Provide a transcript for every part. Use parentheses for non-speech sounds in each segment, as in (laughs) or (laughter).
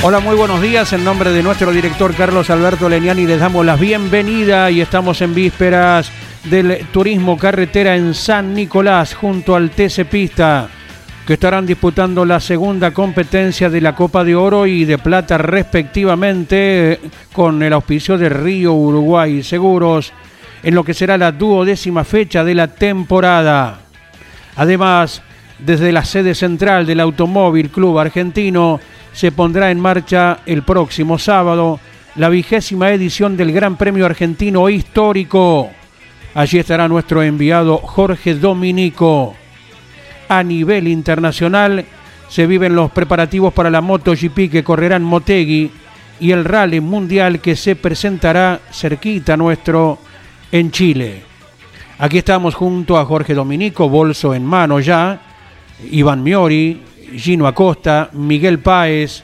Hola, muy buenos días. En nombre de nuestro director Carlos Alberto Leniani les damos la bienvenida y estamos en vísperas del turismo carretera en San Nicolás junto al TC Pista que estarán disputando la segunda competencia de la Copa de Oro y de Plata respectivamente con el auspicio de Río Uruguay Seguros en lo que será la duodécima fecha de la temporada. Además, desde la sede central del Automóvil Club Argentino se pondrá en marcha el próximo sábado la vigésima edición del Gran Premio Argentino Histórico. Allí estará nuestro enviado Jorge Dominico. A nivel internacional se viven los preparativos para la MotoGP que correrán Motegi y el Rally Mundial que se presentará cerquita nuestro en Chile. Aquí estamos junto a Jorge Dominico, bolso en mano ya, Iván Miori, Gino Acosta, Miguel Páez.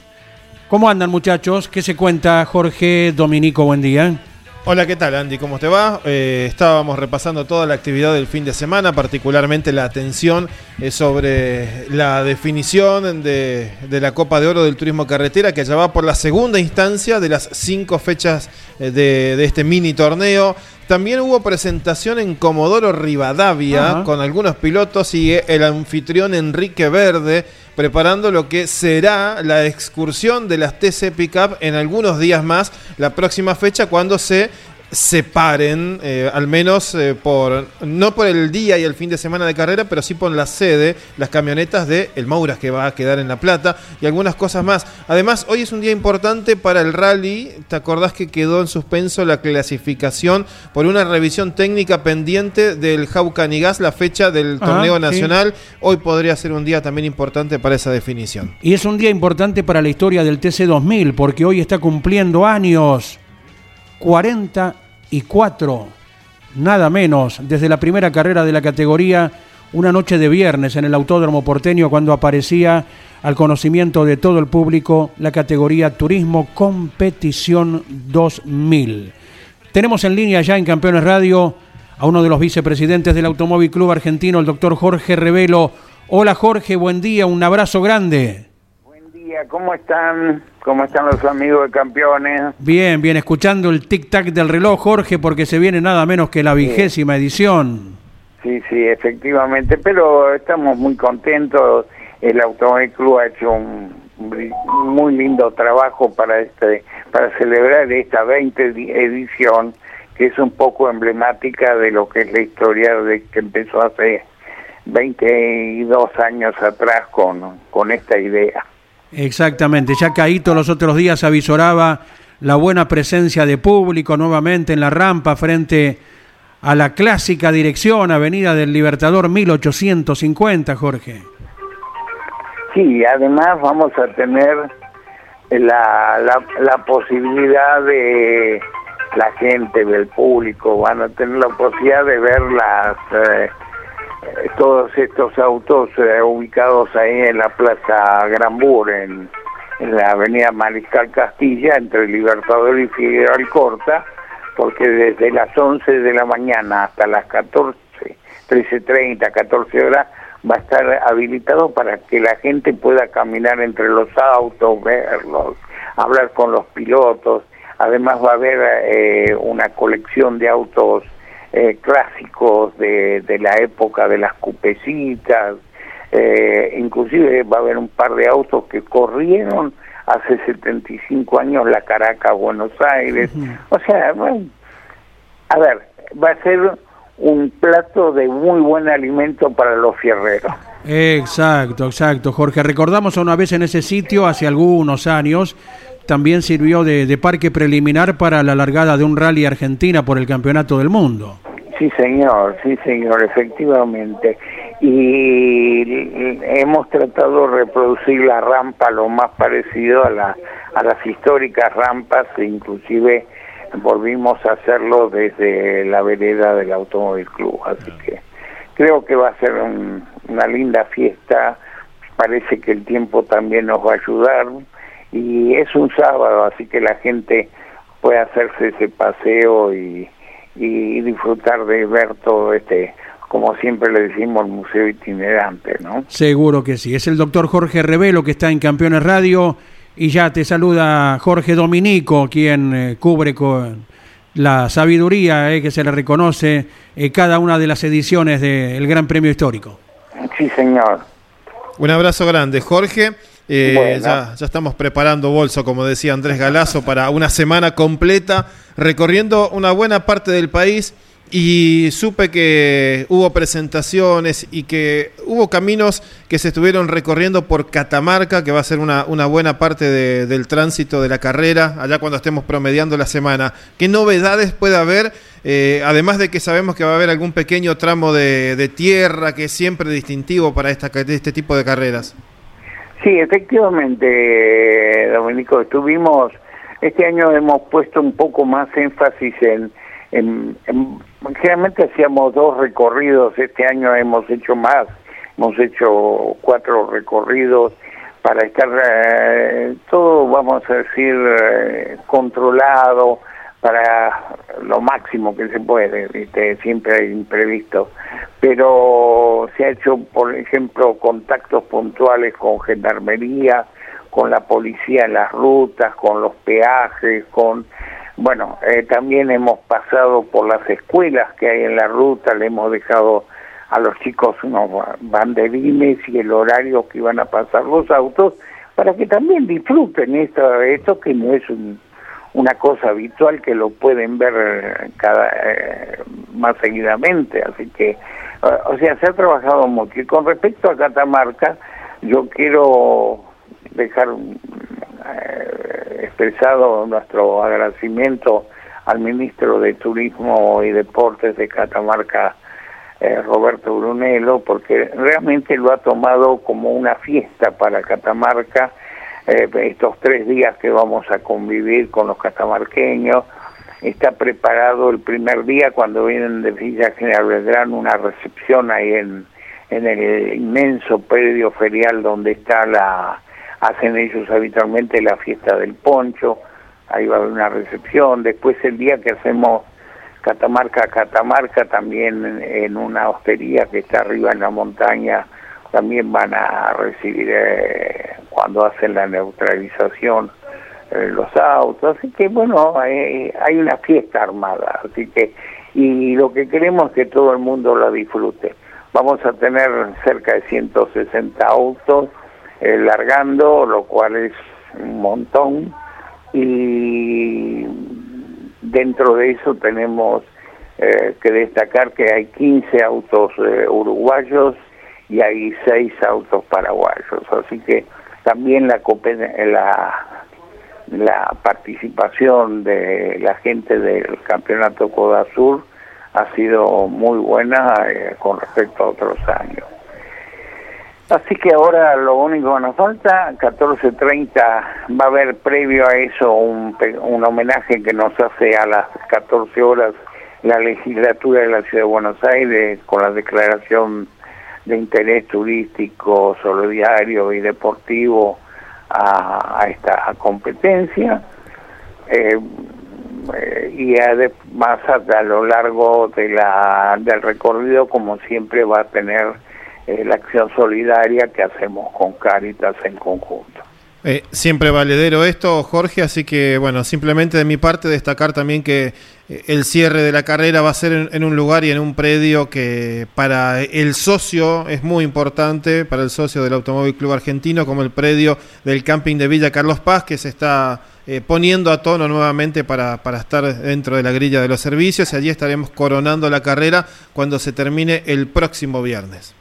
¿Cómo andan muchachos? ¿Qué se cuenta Jorge Dominico? Buen día. Hola, ¿qué tal Andy? ¿Cómo te va? Eh, estábamos repasando toda la actividad del fin de semana, particularmente la atención eh, sobre la definición de, la Copa de Oro del Turismo Carretera, que ya va por la segunda instancia de las cinco fechas eh, de, este mini torneo. También hubo presentación en Comodoro Rivadavia Ajá. con algunos pilotos y el anfitrión Enrique Verde preparando lo que será la excursión de las TC Pickup en algunos días más, la próxima fecha cuando se separen, eh, al menos eh, por, no por el día y el fin de semana de carrera, pero sí por la sede, las camionetas de El Mouras que va a quedar en La Plata y algunas cosas más. Además, hoy es un día importante para el rally, ¿te acordás que quedó en suspenso la clasificación por una revisión técnica pendiente del Jaucanigas, la fecha del torneo nacional? Sí. Hoy podría ser un día también importante para esa definición. Y es un día importante para la historia del TC2000, porque hoy está cumpliendo años. 44, nada menos, desde la primera carrera de la categoría, una noche de viernes en el Autódromo Porteño cuando aparecía al conocimiento de todo el público la categoría Turismo Competición 2000. Tenemos en línea ya en Campeones Radio a uno de los vicepresidentes del Automóvil Club Argentino, el doctor Jorge Revelo. Hola Jorge, buen día, un abrazo grande. Día, ¿cómo están? ¿Cómo están los amigos de campeones? Bien, bien, escuchando el tic-tac del reloj, Jorge, porque se viene nada menos que la vigésima sí. edición. Sí, sí, efectivamente, pero estamos muy contentos. El Automóvil Club ha hecho un muy lindo trabajo para este para celebrar esta 20 edición, que es un poco emblemática de lo que es la historia de que empezó hace 22 años atrás con, con esta idea. Exactamente, ya Caíto los otros días avisoraba la buena presencia de público nuevamente en la rampa frente a la clásica dirección Avenida del Libertador 1850, Jorge. Sí, además vamos a tener la, la, la posibilidad de la gente, del público, van a tener la posibilidad de ver las... Eh, todos estos autos eh, ubicados ahí en la Plaza Granbur, en, en, la avenida Mariscal Castilla, entre Libertador y Figueroa Alcorta, porque desde las 11 de la mañana hasta las 14, 13.30, 14 horas, va a estar habilitado para que la gente pueda caminar entre los autos, verlos, hablar con los pilotos. Además va a haber eh, una colección de autos eh, clásicos de, de, la época de las cupecitas, Eh, inclusive va a haber un par de autos que corrieron hace 75 años la Caracas Buenos Aires. O sea, bueno, a ver, va a ser un plato de muy buen alimento para los fierreros. Exacto, exacto, Jorge. Recordamos una vez en ese sitio, hace algunos años, también sirvió de, de parque preliminar para la largada de un rally argentina por el Campeonato del Mundo. Sí, señor, sí, señor, efectivamente. Y hemos tratado de reproducir la rampa lo más parecido a, la, a las históricas rampas, inclusive volvimos a hacerlo desde la vereda del Automóvil Club. Así que creo que va a ser una linda fiesta. Parece que el tiempo también nos va a ayudar. Y es un sábado, así que la gente puede hacerse ese paseo y y disfrutar de ver todo este, como siempre le decimos, el museo itinerante, ¿no? Seguro que sí. Es el doctor Jorge Revelo que está en Campeones Radio y ya te saluda Jorge Dominico, quien eh, cubre con la sabiduría eh, que se le reconoce en cada una de las ediciones del Gran Premio Histórico. Sí, señor. Un abrazo grande, Jorge. Eh, ya, ya, estamos preparando bolso, como decía Andrés Galazo, para una semana completa recorriendo una buena parte del país y supe que hubo presentaciones y que hubo caminos que se estuvieron recorriendo por Catamarca, que va a ser una, una buena parte del tránsito de la carrera, allá cuando estemos promediando la semana. ¿Qué novedades puede haber? Eh, además de que sabemos que va a haber algún pequeño tramo de, de tierra que es siempre distintivo para esta, este tipo de carreras. Sí, efectivamente, Domenico, estuvimos, este año hemos puesto un poco más énfasis en, en, generalmente hacíamos dos recorridos, este año hemos hecho más, hemos hecho cuatro recorridos para estar eh, todo, vamos a decir, eh, controlado, para lo máximo que se puede, siempre hay imprevistos, pero se ha hecho, por ejemplo, contactos puntuales con gendarmería, con la policía en las rutas, con los peajes, con... Bueno, eh, también hemos pasado por las escuelas que hay en la ruta, le hemos dejado a los chicos unos banderines y el horario que iban a pasar los autos para que también disfruten esto, esto que no es un una cosa habitual que lo pueden ver eh, cada eh, más seguidamente, así que, eh, o sea, se ha trabajado mucho. Y con respecto a Catamarca, yo quiero dejar expresado nuestro agradecimiento al ministro de Turismo y Deportes de Catamarca, Roberto Brunello, porque realmente lo ha tomado como una fiesta para Catamarca eh, estos tres días que vamos a convivir con los catamarqueños. Está preparado el primer día cuando vienen de Villa General Belgrano una recepción ahí en, en el inmenso predio ferial donde está la hacen ellos habitualmente la fiesta del poncho, ahí va a haber una recepción, después el día que hacemos Catamarca Catamarca también en una hostería que está arriba en la montaña también van a recibir eh, cuando hacen la neutralización eh, los autos, así que bueno, hay una fiesta armada, así que y lo que queremos es que todo el mundo la disfrute. Vamos a tener cerca de 160 autos eh, largando, lo cual es un montón, y dentro de eso tenemos que destacar que hay 15 autos uruguayos y hay seis autos paraguayos. Así que también la, la, la participación de la gente del campeonato Coda Sur ha sido muy buena eh, con respecto a otros años. Así que ahora lo único que nos falta, 14.30, va a haber previo a eso un, un homenaje que nos hace a las 14 horas la legislatura de la Ciudad de Buenos Aires con la declaración de interés turístico, solidario y deportivo a, esta competencia. Eh, eh, y además a, lo largo de la, del recorrido, como siempre, va a tener eh, la acción solidaria que hacemos con Caritas en conjunto. Eh, siempre valedero esto, Jorge, así que bueno, simplemente de mi parte destacar también que eh, el cierre de la carrera va a ser en, un lugar y en un predio que para el socio es muy importante, para el socio del Automóvil Club Argentino, como el predio del camping de Villa Carlos Paz, que se está eh, poniendo a tono nuevamente para, para estar dentro de la grilla de los servicios y allí estaremos coronando la carrera cuando se termine el próximo viernes.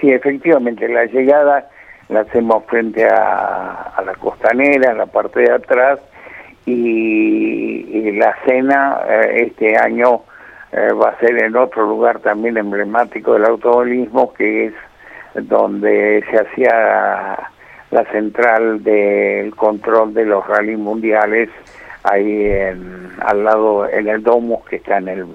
Sí, efectivamente, la llegada la hacemos frente a, la costanera, en la parte de atrás, y, la cena eh, este año eh, va a ser en otro lugar también emblemático del automovilismo, que es donde se hacía la central del control de los rally mundiales, ahí al lado, en el Domus, que está en el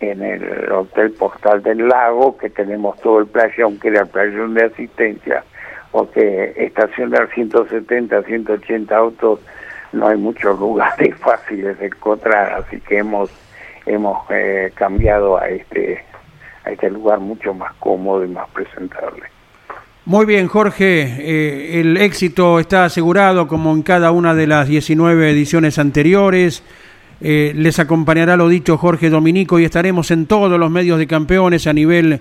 en el Hotel Postal del Lago, que tenemos todo el playón, que era el playón de asistencia, porque estacionar 170, 180 autos no hay muchos lugares (laughs) fáciles de encontrar, así que hemos hemos eh, cambiado a este a este lugar mucho más cómodo y más presentable. Muy bien, Jorge, eh, el éxito está asegurado como en cada una de las 19 ediciones anteriores. Eh, les acompañará lo dicho Jorge Dominico y estaremos en todos los medios de campeones a nivel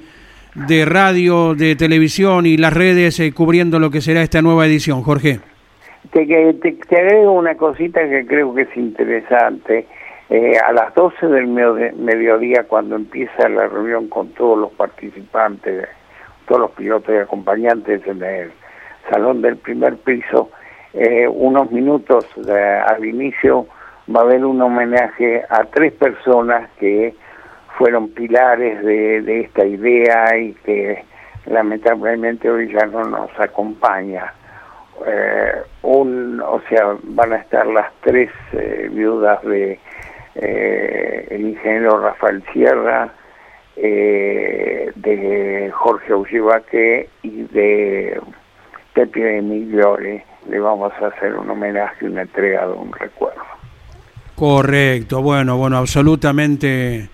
de radio, de televisión y las redes eh, cubriendo lo que será esta nueva edición, Jorge. Te, te, agrego una cosita que creo que es interesante. Eh, a las 12 del mediodía, cuando empieza la reunión con todos los participantes, todos los pilotos y acompañantes en el salón del primer piso, eh, unos minutos al inicio va a haber un homenaje a tres personas que fueron pilares de, esta idea y que lamentablemente hoy ya no nos acompaña. Eh, un, o sea, van a estar las tres eh, viudas de eh, el ingeniero Rafael Sierra, de Jorge Ullivaque y de Pepe Migliore. Le vamos a hacer un homenaje, una entrega de un recuerdo. Correcto, bueno, bueno, absolutamente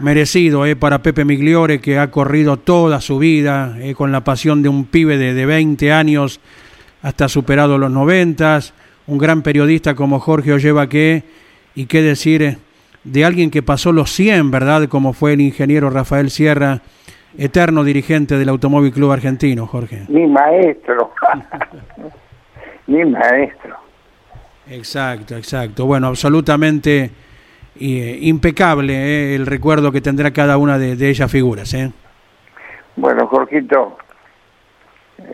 merecido eh, para Pepe Migliore, que ha corrido toda su vida eh, con la pasión de un pibe de, de 20 años hasta superado los 90, un gran periodista como Jorge Ollevaque, y qué decir eh, de alguien que pasó los 100, ¿verdad? Como fue el ingeniero Rafael Sierra, eterno dirigente del Automóvil Club Argentino, Jorge. Mi maestro, (laughs) mi maestro. Exacto, exacto. Bueno, absolutamente eh, impecable eh, el recuerdo que tendrá cada una de, de ellas figuras. ¿eh? Bueno, Jorgito,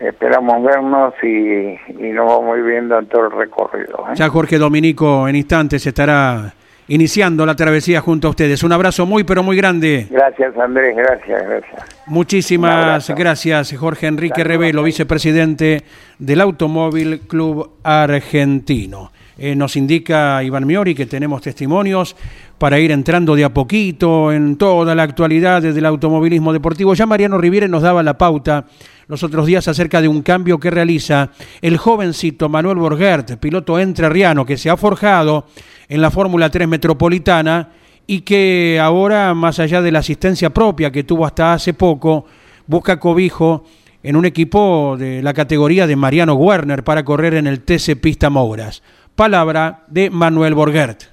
esperamos vernos y, y, nos vamos viendo en todo el recorrido. ¿eh? Ya Jorge Dominico en instantes estará iniciando la travesía junto a ustedes. Un abrazo muy, pero muy grande. Gracias, Andrés, gracias, gracias. Muchísimas gracias, Jorge Enrique Revelo, vicepresidente del Automóvil Club Argentino. Eh, nos indica Iván Miori que tenemos testimonios para ir entrando de a poquito en toda la actualidad del automovilismo deportivo. Ya Mariano Riviere nos daba la pauta los otros días acerca de un cambio que realiza el jovencito Manuel Borgert, piloto entrerriano que se ha forjado en la Fórmula 3 Metropolitana y que ahora, más allá de la asistencia propia que tuvo hasta hace poco, busca cobijo en un equipo de la categoría de Mariano Werner para correr en el TC Pista Mouras. Palabra de Manuel Borgert.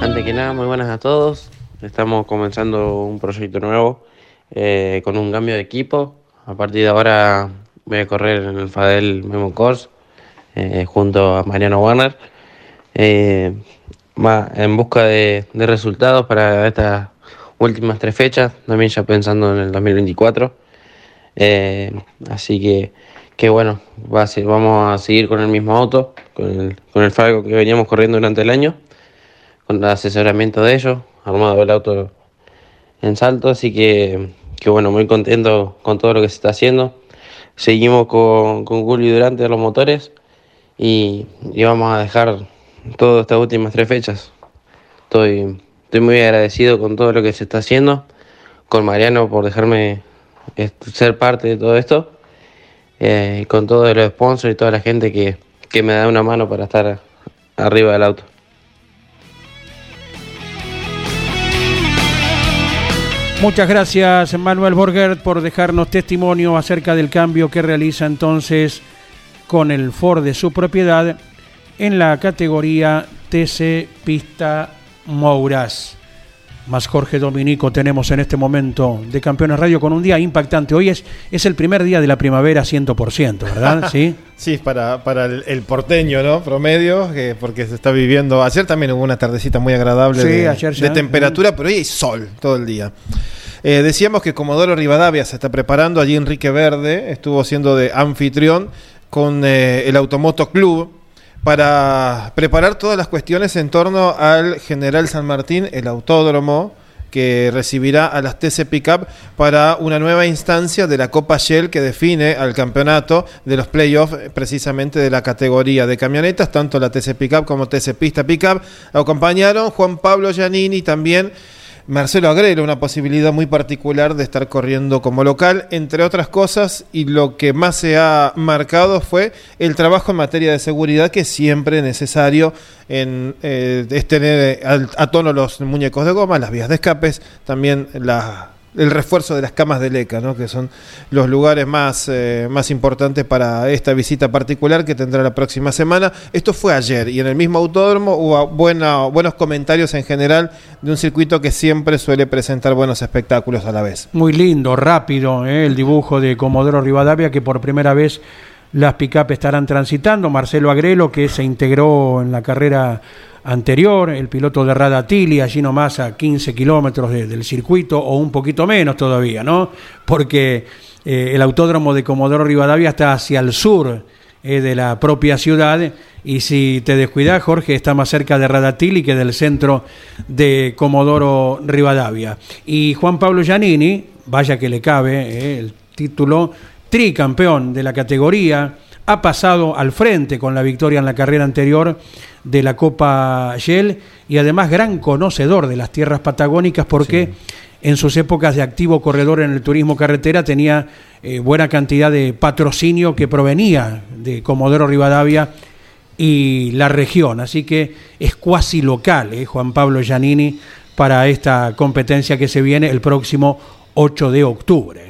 Antes que nada, muy buenas a todos. Estamos comenzando un proyecto nuevo eh, con un cambio de equipo. A partir de ahora voy a correr en el Fadel Memo Course eh, junto a Mariano Warner. Eh, en busca de, de, resultados para estas últimas tres fechas, también ya pensando en el 2024. así que que bueno, va a ser, vamos a seguir con el mismo auto, con el, con el Falco que veníamos corriendo durante el año, con el asesoramiento de ellos, armado el auto en salto, así que, que bueno, muy contento con todo lo que se está haciendo. Seguimos con, con Durante los motores y, y vamos a dejar todas estas últimas tres fechas. Estoy, estoy muy agradecido con todo lo que se está haciendo, con Mariano por dejarme ser parte de todo esto eh, con todos los sponsors y toda la gente que, que me da una mano para estar arriba del auto. Muchas gracias Manuel Borgert por dejarnos testimonio acerca del cambio que realiza entonces con el Ford de su propiedad en la categoría TC Pista Mouras. Más Jorge Dominico tenemos en este momento de Campeones Radio con un día impactante. Hoy es, es el primer día de la primavera 100%, ¿verdad? (laughs) Sí, sí para, para el, porteño, ¿no? Promedio, porque se está viviendo. Ayer también hubo una tardecita muy agradable de, temperatura, pero hoy hay sol todo el día. Eh, decíamos que Comodoro Rivadavia se está preparando. Allí Enrique Verde estuvo siendo de anfitrión con eh, el Automoto Club para preparar todas las cuestiones en torno al General San Martín, el autódromo que recibirá a las TC Pickup para una nueva instancia de la Copa Shell que define al campeonato de los playoffs precisamente de la categoría de camionetas, tanto la TC Pickup como TC Pista Pickup. Acompañaron Juan Pablo Giannini también Marcelo Agrelo, una posibilidad muy particular de estar corriendo como local, entre otras cosas, y lo que más se ha marcado fue el trabajo en materia de seguridad, que es siempre necesario en, eh, es tener a, tono los muñecos de goma, las vías de escapes, también la el refuerzo de las camas de LECA, ¿no? que son los lugares más, eh, más importantes para esta visita particular que tendrá la próxima semana. Esto fue ayer y en el mismo autódromo hubo buenos comentarios en general de un circuito que siempre suele presentar buenos espectáculos a la vez. Muy lindo, rápido, ¿eh? el dibujo de Comodoro Rivadavia que por primera vez las pick-up estarán transitando. Marcelo Agrelo que se integró en la carrera anterior, el piloto de Radatili, allí nomás a 15 kilómetros del circuito, o un poquito menos todavía, ¿no? Porque eh, el autódromo de Comodoro Rivadavia está hacia el sur eh, de la propia ciudad, y si te descuidas, Jorge, está más cerca de Radatili que del centro de Comodoro Rivadavia. Y Juan Pablo Giannini, vaya que le cabe eh, el título, tricampeón de la categoría, ha pasado al frente con la victoria en la carrera anterior de la Copa Shell y además gran conocedor de las tierras patagónicas porque en sus épocas de activo corredor en el turismo carretera tenía eh, buena cantidad de patrocinio que provenía de Comodoro Rivadavia y la región. Así que es cuasi local, eh, Juan Pablo Giannini, para esta competencia que se viene el próximo 8 de octubre.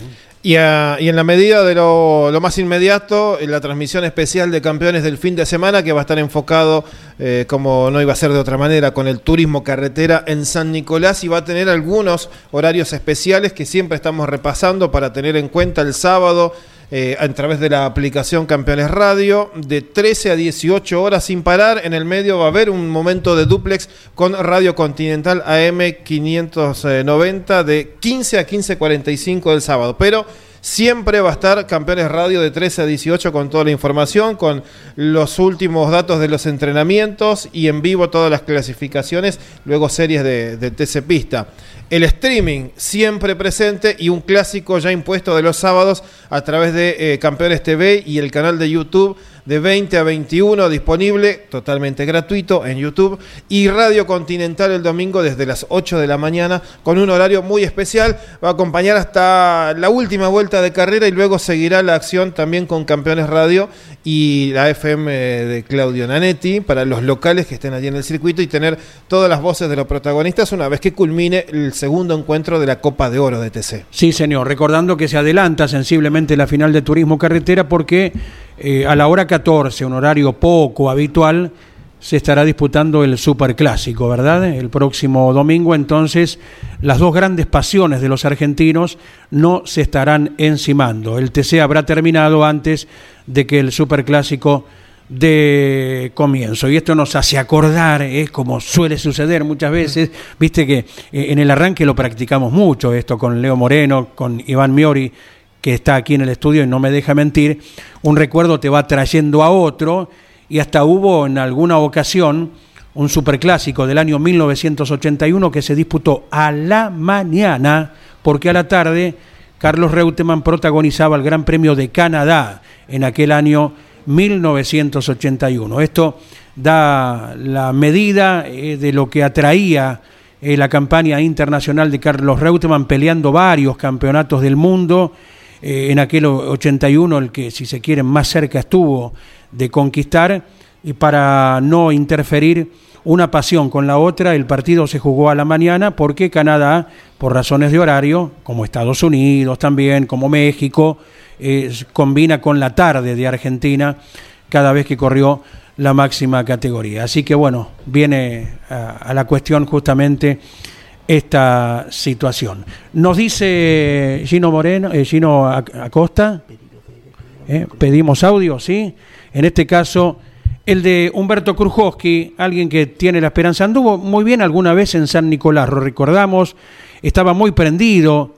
¿Eh? Y, en la medida de lo, más inmediato, la transmisión especial de campeones del fin de semana, que va a estar enfocado, eh, como no iba a ser de otra manera, con el turismo carretera en San Nicolás y va a tener algunos horarios especiales que siempre estamos repasando para tener en cuenta el sábado. Eh, a través de la aplicación Campeones Radio, de 13 a 18 horas sin parar. En el medio va a haber un momento de duplex con Radio Continental AM 590 de 15 a 15.45 del sábado. Pero Siempre va a estar Campeones Radio de 13 a 18 con toda la información, con los últimos datos de los entrenamientos y en vivo todas las clasificaciones, luego series de, de TC Pista. El streaming siempre presente y un clásico ya impuesto de los sábados a través de eh, Campeones TV y el canal de YouTube de 20 a 21 disponible totalmente gratuito en YouTube y Radio Continental el domingo desde las 8 de la mañana con un horario muy especial. Va a acompañar hasta la última vuelta de carrera y luego seguirá la acción también con Campeones Radio y la FM de Claudio Nanetti para los locales que estén allí en el circuito y tener todas las voces de los protagonistas una vez que culmine el segundo encuentro de la Copa de Oro de TC. Sí, señor, recordando que se adelanta sensiblemente la final de Turismo Carretera porque eh, a la hora 14, un horario poco habitual, se estará disputando el Superclásico, ¿verdad? El próximo domingo, entonces, las dos grandes pasiones de los argentinos no se estarán encimando. El TC habrá terminado antes de que el Superclásico de comienzo. Y esto nos hace acordar, es como suele suceder muchas veces, viste que eh, en el arranque lo practicamos mucho, esto con Leo Moreno, con Iván Miori, que está aquí en el estudio y no me deja mentir, un recuerdo te va trayendo a otro y hasta hubo en alguna ocasión un superclásico del año 1981 que se disputó a la mañana porque a la tarde Carlos Reutemann protagonizaba el Gran Premio de Canadá en aquel año 1981. Esto da la medida eh, de lo que atraía eh, la campaña internacional de Carlos Reutemann peleando varios campeonatos del mundo eh, en aquel 81, el que si se quiere más cerca estuvo de conquistar, y para no interferir una pasión con la otra. El partido se jugó a la mañana porque Canadá, por razones de horario, como Estados Unidos también, como México, eh, combina con la tarde de Argentina cada vez que corrió la máxima categoría. Así que bueno, viene a, la cuestión justamente esta situación. Nos dice Gino Moreno, eh, Gino Acosta, eh, pedimos audio, ¿sí? En este caso, el de Humberto Krujowski, alguien que tiene la esperanza, anduvo muy bien alguna vez en San Nicolás, lo recordamos, estaba muy prendido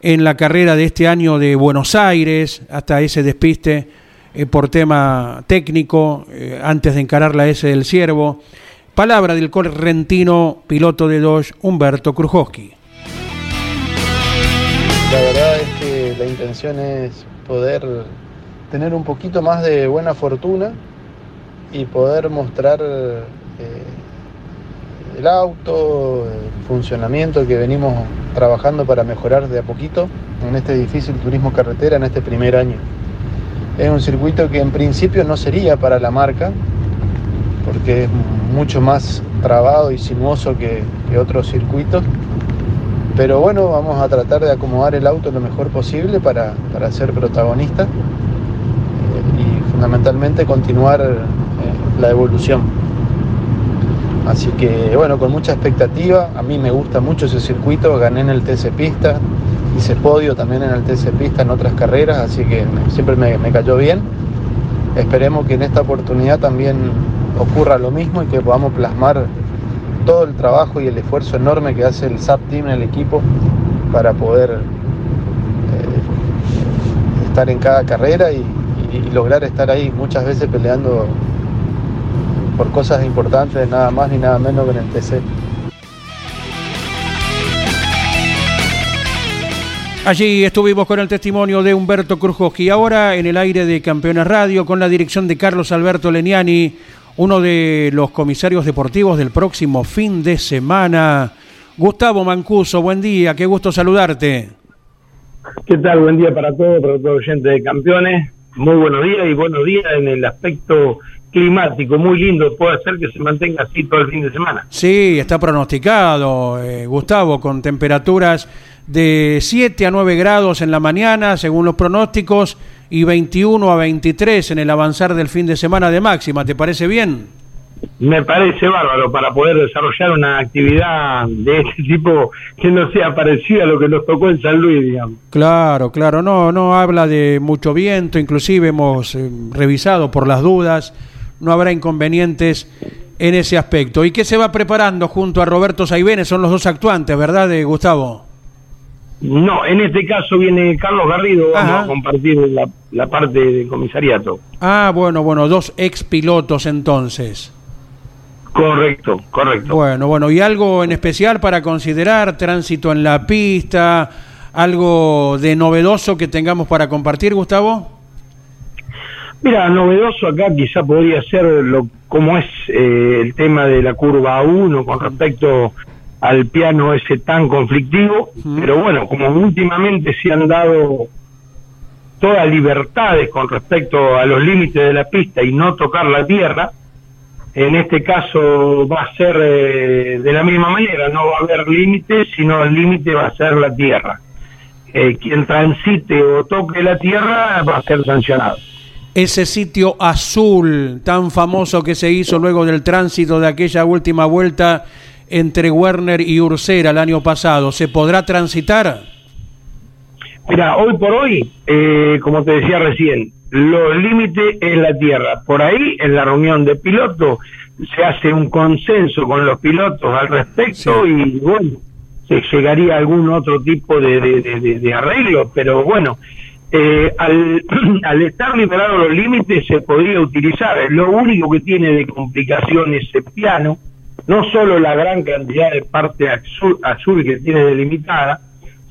en la carrera de este año de Buenos Aires, hasta ese despiste eh, por tema técnico, eh, antes de encarar la S del Ciervo. Palabra del correntino piloto de Dodge, Humberto Krujowski. La verdad es que la intención es poder tener un poquito más de buena fortuna y poder mostrar eh, el auto, el funcionamiento que venimos trabajando para mejorar de a poquito en este difícil turismo carretera en este primer año. Es un circuito que en principio no sería para la marca, porque es mucho más trabado y sinuoso que, otros circuitos. Pero bueno, vamos a tratar de acomodar el auto lo mejor posible para, ser protagonista eh, y fundamentalmente continuar eh, la evolución. Así que bueno, con mucha expectativa, a mí me gusta mucho ese circuito, gané en el TC Pista, hice podio también en el TC Pista en otras carreras, así que siempre me, cayó bien. Esperemos que en esta oportunidad también ocurra lo mismo y que podamos plasmar todo el trabajo y el esfuerzo enorme que hace el SAP Team, el equipo, para poder eh, estar en cada carrera y lograr estar ahí muchas veces peleando por cosas importantes, nada más ni nada menos que en el TC. Allí estuvimos con el testimonio de Humberto y ahora en el aire de Campeones Radio con la dirección de Carlos Alberto Leniani, uno de los comisarios deportivos del próximo fin de semana. Gustavo Mancuso, buen día, qué gusto saludarte. ¿Qué tal? Buen día para todos, para todos los oyentes de Campeones. Muy buenos días y buenos días en el aspecto climático muy lindo, puede ser que se mantenga así todo el fin de semana. Sí, está pronosticado, eh, Gustavo, con temperaturas de 7 a 9 grados en la mañana, según los pronósticos, y 21 a 23 en el avanzar del fin de semana de máxima. ¿Te parece bien? Me parece bárbaro para poder desarrollar una actividad de este tipo que no sea parecida a lo que nos tocó en San Luis, digamos. Claro, claro, no, no habla de mucho viento, inclusive hemos eh, revisado por las dudas no habrá inconvenientes en ese aspecto. ¿Y qué se va preparando junto a Roberto Saibene? Son los dos actuantes, ¿verdad, de Gustavo? No, en este caso viene Carlos Garrido, vamos a compartir la, parte del comisariato. Ah, bueno, bueno, dos ex pilotos entonces. Correcto, correcto. Bueno, bueno, ¿y algo en especial para considerar? Tránsito en la pista, algo de novedoso que tengamos para compartir, Gustavo? Mira, novedoso acá quizá podría ser lo como es eh, el tema de la curva 1 con respecto al piano ese tan conflictivo, pero bueno, como últimamente se han dado todas libertades con respecto a los límites de la pista y no tocar la tierra, en este caso va a ser eh, de la misma manera, no va a haber límites, sino el límite va a ser la tierra. Eh, quien transite o toque la tierra va a ser sancionado ese sitio azul tan famoso que se hizo luego del tránsito de aquella última vuelta entre Werner y Ursera el año pasado, ¿se podrá transitar? Mira, hoy por hoy, eh, como te decía recién, los límites es la tierra. Por ahí, en la reunión de pilotos, se hace un consenso con los pilotos al respecto y bueno, se llegaría a algún otro tipo de, de arreglo, pero bueno, eh, al, (clears throat) estar liberados los límites se podría utilizar. Lo único que tiene de complicación ese piano, no solo la gran cantidad de parte azul, azul que tiene delimitada,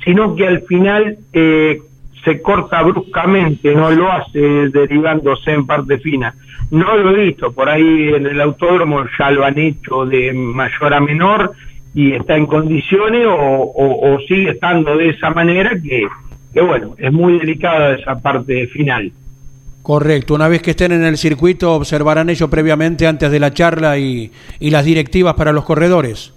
sino que al final eh, se corta bruscamente, no lo hace derivándose en parte fina. No lo he visto, por ahí en el autódromo ya lo han hecho de mayor a menor y está en condiciones o sigue estando de esa manera que que bueno, es muy delicada esa parte final. Correcto, una vez que estén en el circuito observarán ello previamente antes de la charla y, y las directivas para los corredores.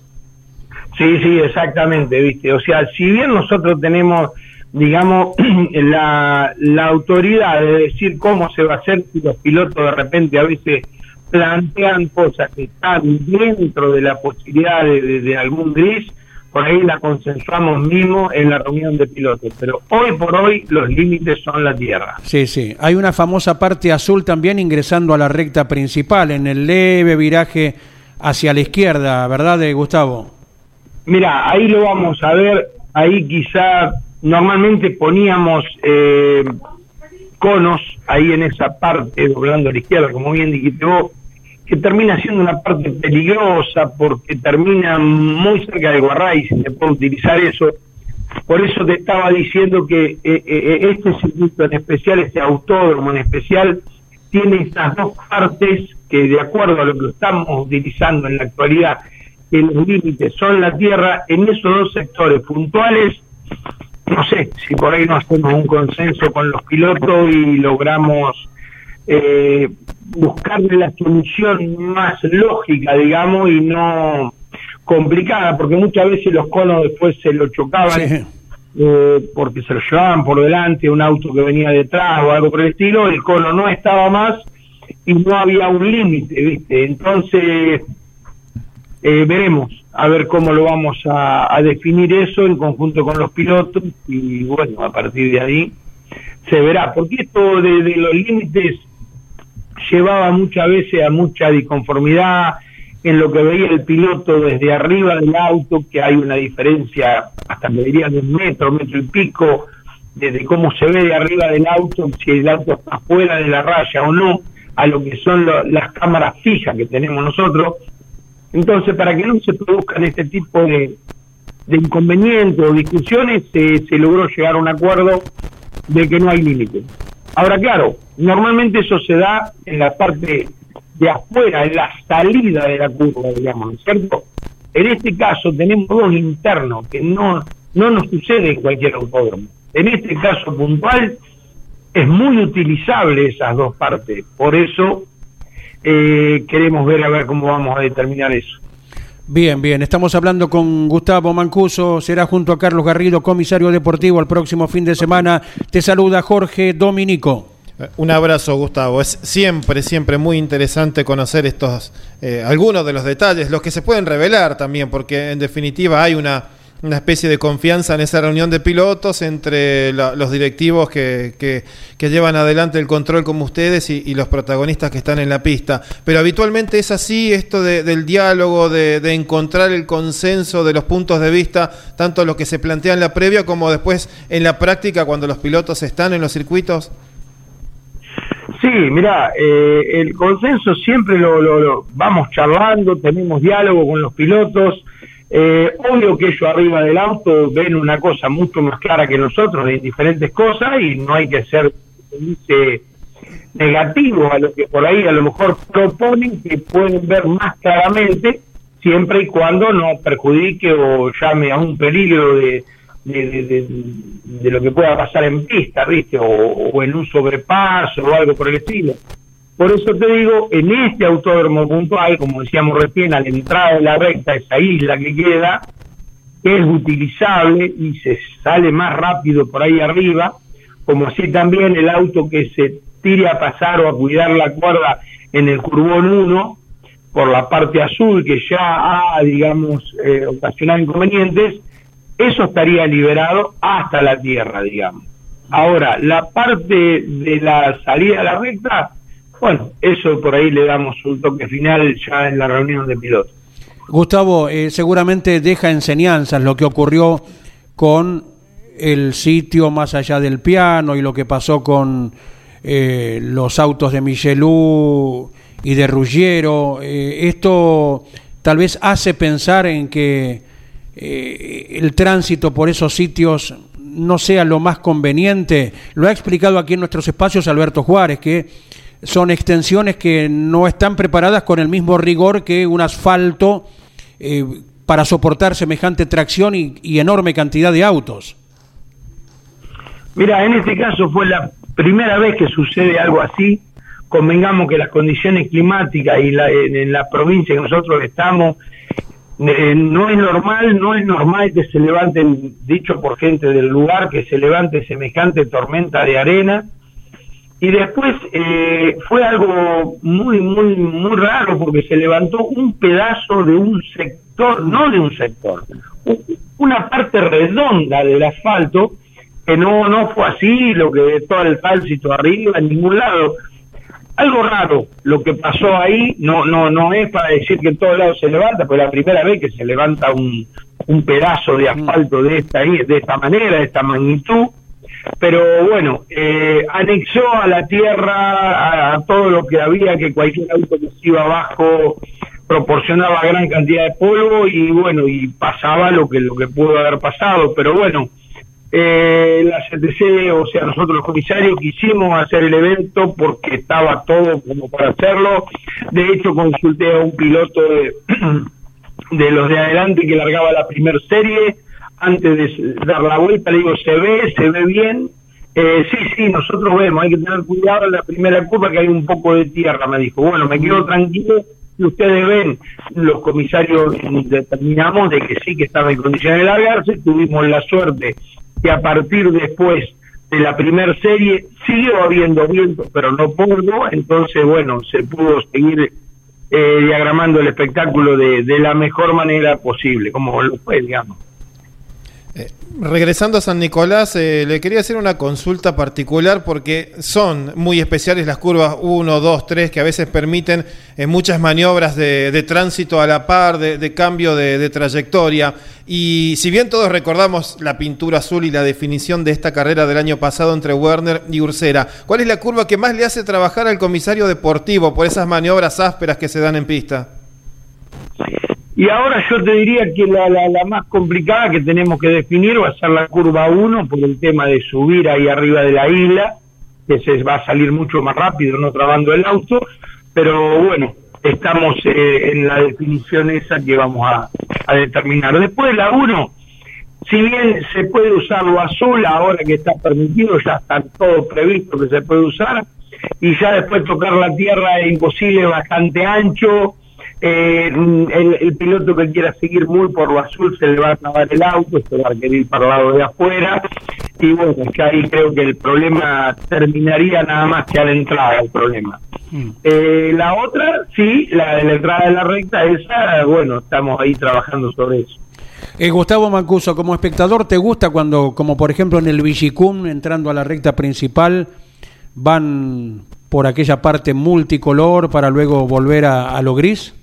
Sí, sí, exactamente, viste. O sea, si bien nosotros tenemos, digamos, (clears throat) la, la autoridad de decir cómo se va a hacer si los pilotos de repente a veces plantean cosas que están dentro de la posibilidad de, de algún gris, por ahí la consensuamos mismo en la reunión de pilotos, pero hoy por hoy los límites son la tierra. Sí, sí. Hay una famosa parte azul también ingresando a la recta principal, en el leve viraje hacia la izquierda, ¿verdad, eh, Gustavo? Mira, ahí lo vamos a ver, ahí quizá normalmente poníamos eh, conos ahí en esa parte, doblando a la izquierda, como bien dijiste vos, que termina siendo una parte peligrosa porque termina muy cerca del Guarray, si se puede utilizar eso. Por eso te estaba diciendo que eh, eh, este circuito en especial, este autódromo en especial, tiene estas dos partes que de acuerdo a lo que estamos utilizando en la actualidad, que los límites son la tierra, en esos dos sectores puntuales, no sé si por ahí no hacemos un consenso con los pilotos y logramos eh, buscarle la solución más lógica, digamos, y no complicada, porque muchas veces los conos después se lo chocaban. Eh, porque se lo llevaban por delante un auto que venía detrás o algo por el estilo, el cono no estaba más y no había un límite, ¿viste? Entonces, eh, veremos a ver cómo lo vamos a, a, definir eso en conjunto con los pilotos y bueno, a partir de ahí se verá, porque esto de, de los límites llevaba muchas veces a mucha disconformidad en lo que veía el piloto desde arriba del auto, que hay una diferencia hasta me diría de un metro, metro y pico, desde cómo se ve de arriba del auto, si el auto está fuera de la raya o no, a lo que son lo, las cámaras fijas que tenemos nosotros. Entonces, para que no se produzcan este tipo de, de inconvenientes o discusiones, se, se logró llegar a un acuerdo de que no hay límite. Ahora, claro, normalmente eso se da en la parte de afuera, en la salida de la curva, digamos, ¿no es cierto? En este caso tenemos dos internos que no, no nos sucede en cualquier autódromo. En este caso puntual es muy utilizable esas dos partes, por eso eh, queremos ver a ver cómo vamos a determinar eso. Bien, bien, estamos hablando con Gustavo Mancuso, será junto a Carlos Garrido, comisario deportivo, el próximo fin de semana. Te saluda Jorge Dominico. Un abrazo, Gustavo. Es siempre, siempre muy interesante conocer estos, eh, algunos de los detalles, los que se pueden revelar también, porque en definitiva hay una, una especie de confianza en esa reunión de pilotos entre los directivos que, que, que, llevan adelante el control como ustedes y, y, los protagonistas que están en la pista. Pero habitualmente es así, esto de, del diálogo, de, de, encontrar el consenso de los puntos de vista, tanto los que se plantean en la previa como después en la práctica cuando los pilotos están en los circuitos. Sí, mira, eh, el consenso siempre lo, lo, lo, vamos charlando, tenemos diálogo con los pilotos. Eh, obvio que ellos arriba del auto ven una cosa mucho más clara que nosotros de diferentes cosas y no hay que ser dice, negativo a lo que por ahí a lo mejor proponen que pueden ver más claramente siempre y cuando no perjudique o llame a un peligro de, de, lo que pueda pasar en pista, ¿viste? O, en un sobrepaso o algo por el estilo. Por eso te digo, en este autódromo puntual, como decíamos recién, a la entrada de la recta, esa isla que queda, es utilizable y se sale más rápido por ahí arriba, como así también el auto que se tire a pasar o a cuidar la cuerda en el curbón 1, por la parte azul que ya ha, digamos, eh, ocasionado inconvenientes, eso estaría liberado hasta la tierra, digamos. Ahora, la parte de la salida a la recta, bueno, eso por ahí le damos un toque final ya en la reunión de pilotos. Gustavo, eh, seguramente deja enseñanzas lo que ocurrió con el sitio más allá del piano y lo que pasó con eh, los autos de Michelou y de Ruggiero. Eh, esto tal vez hace pensar en que eh, el tránsito por esos sitios no sea lo más conveniente. Lo ha explicado aquí en nuestros espacios Alberto Juárez, que son extensiones que no están preparadas con el mismo rigor que un asfalto eh, para soportar semejante tracción y, enorme cantidad de autos. Mira, en este caso fue la primera vez que sucede algo así. Convengamos que las condiciones climáticas y la, en, la provincia que nosotros estamos eh, no es normal, no es normal que se levanten, dicho por gente del lugar, que se levante semejante tormenta de arena. Y después eh, fue algo muy, muy, muy raro porque se levantó un pedazo de un sector, no de un sector, una parte redonda del asfalto que no no fue así, lo que todo el tránsito arriba, en ningún lado. Algo raro lo que pasó ahí, no no no es para decir que en todos lados se levanta, pues la primera vez que se levanta un, un pedazo de asfalto de esta de esta manera, de esta magnitud, pero bueno, eh, anexó a la tierra a, todo lo que había, que cualquier auto que se iba abajo proporcionaba gran cantidad de polvo y bueno, y pasaba lo que lo que pudo haber pasado, pero bueno, eh, la CTC, o sea, nosotros los comisarios quisimos hacer el evento porque estaba todo como para hacerlo. De hecho, consulté a un piloto de, (clears throat) de los de adelante que largaba la primera serie. Antes de dar la vuelta, le digo, ¿se ve? ¿Se ve bien? Eh, sí, sí, nosotros vemos, hay que tener cuidado en la primera curva que hay un poco de tierra, me dijo. Bueno, me quedo tranquilo y ustedes ven, los comisarios determinamos de que sí que estaba en condiciones de largarse, tuvimos la suerte que a partir después de la primera serie siguió habiendo viento, pero no polvo, entonces, bueno, se pudo seguir eh, diagramando el espectáculo de, de la mejor manera posible, como lo fue, digamos. Eh, regresando a San Nicolás, eh, le quería hacer una consulta particular porque son muy especiales las curvas 1, 2, 3 que a veces permiten eh, muchas maniobras de, tránsito a la par, de, cambio de, trayectoria. Y si bien todos recordamos la pintura azul y la definición de esta carrera del año pasado entre Werner y Ursera, ¿cuál es la curva que más le hace trabajar al comisario deportivo por esas maniobras ásperas que se dan en pista? Y ahora yo te diría que la, la, más complicada que tenemos que definir va a ser la curva 1 por el tema de subir ahí arriba de la isla, que se va a salir mucho más rápido no trabando el auto, pero bueno, estamos eh, en la definición esa que vamos a, a determinar. Después la 1, si bien se puede usar lo azul ahora que está permitido, ya está todo previsto que se puede usar, y ya después tocar la tierra es imposible, bastante ancho, eh, el, piloto que quiera seguir muy por lo azul se le va a acabar el auto, se va a querer ir para el lado de afuera. Y bueno, es que ahí creo que el problema terminaría nada más que a la entrada el problema. Mm. Eh, la otra, sí, la de la entrada de la recta, esa, bueno, estamos ahí trabajando sobre eso. Eh, Gustavo Mancuso, como espectador, ¿te gusta cuando, como por ejemplo en el Villicum, entrando a la recta principal, van por aquella parte multicolor para luego volver a lo gris?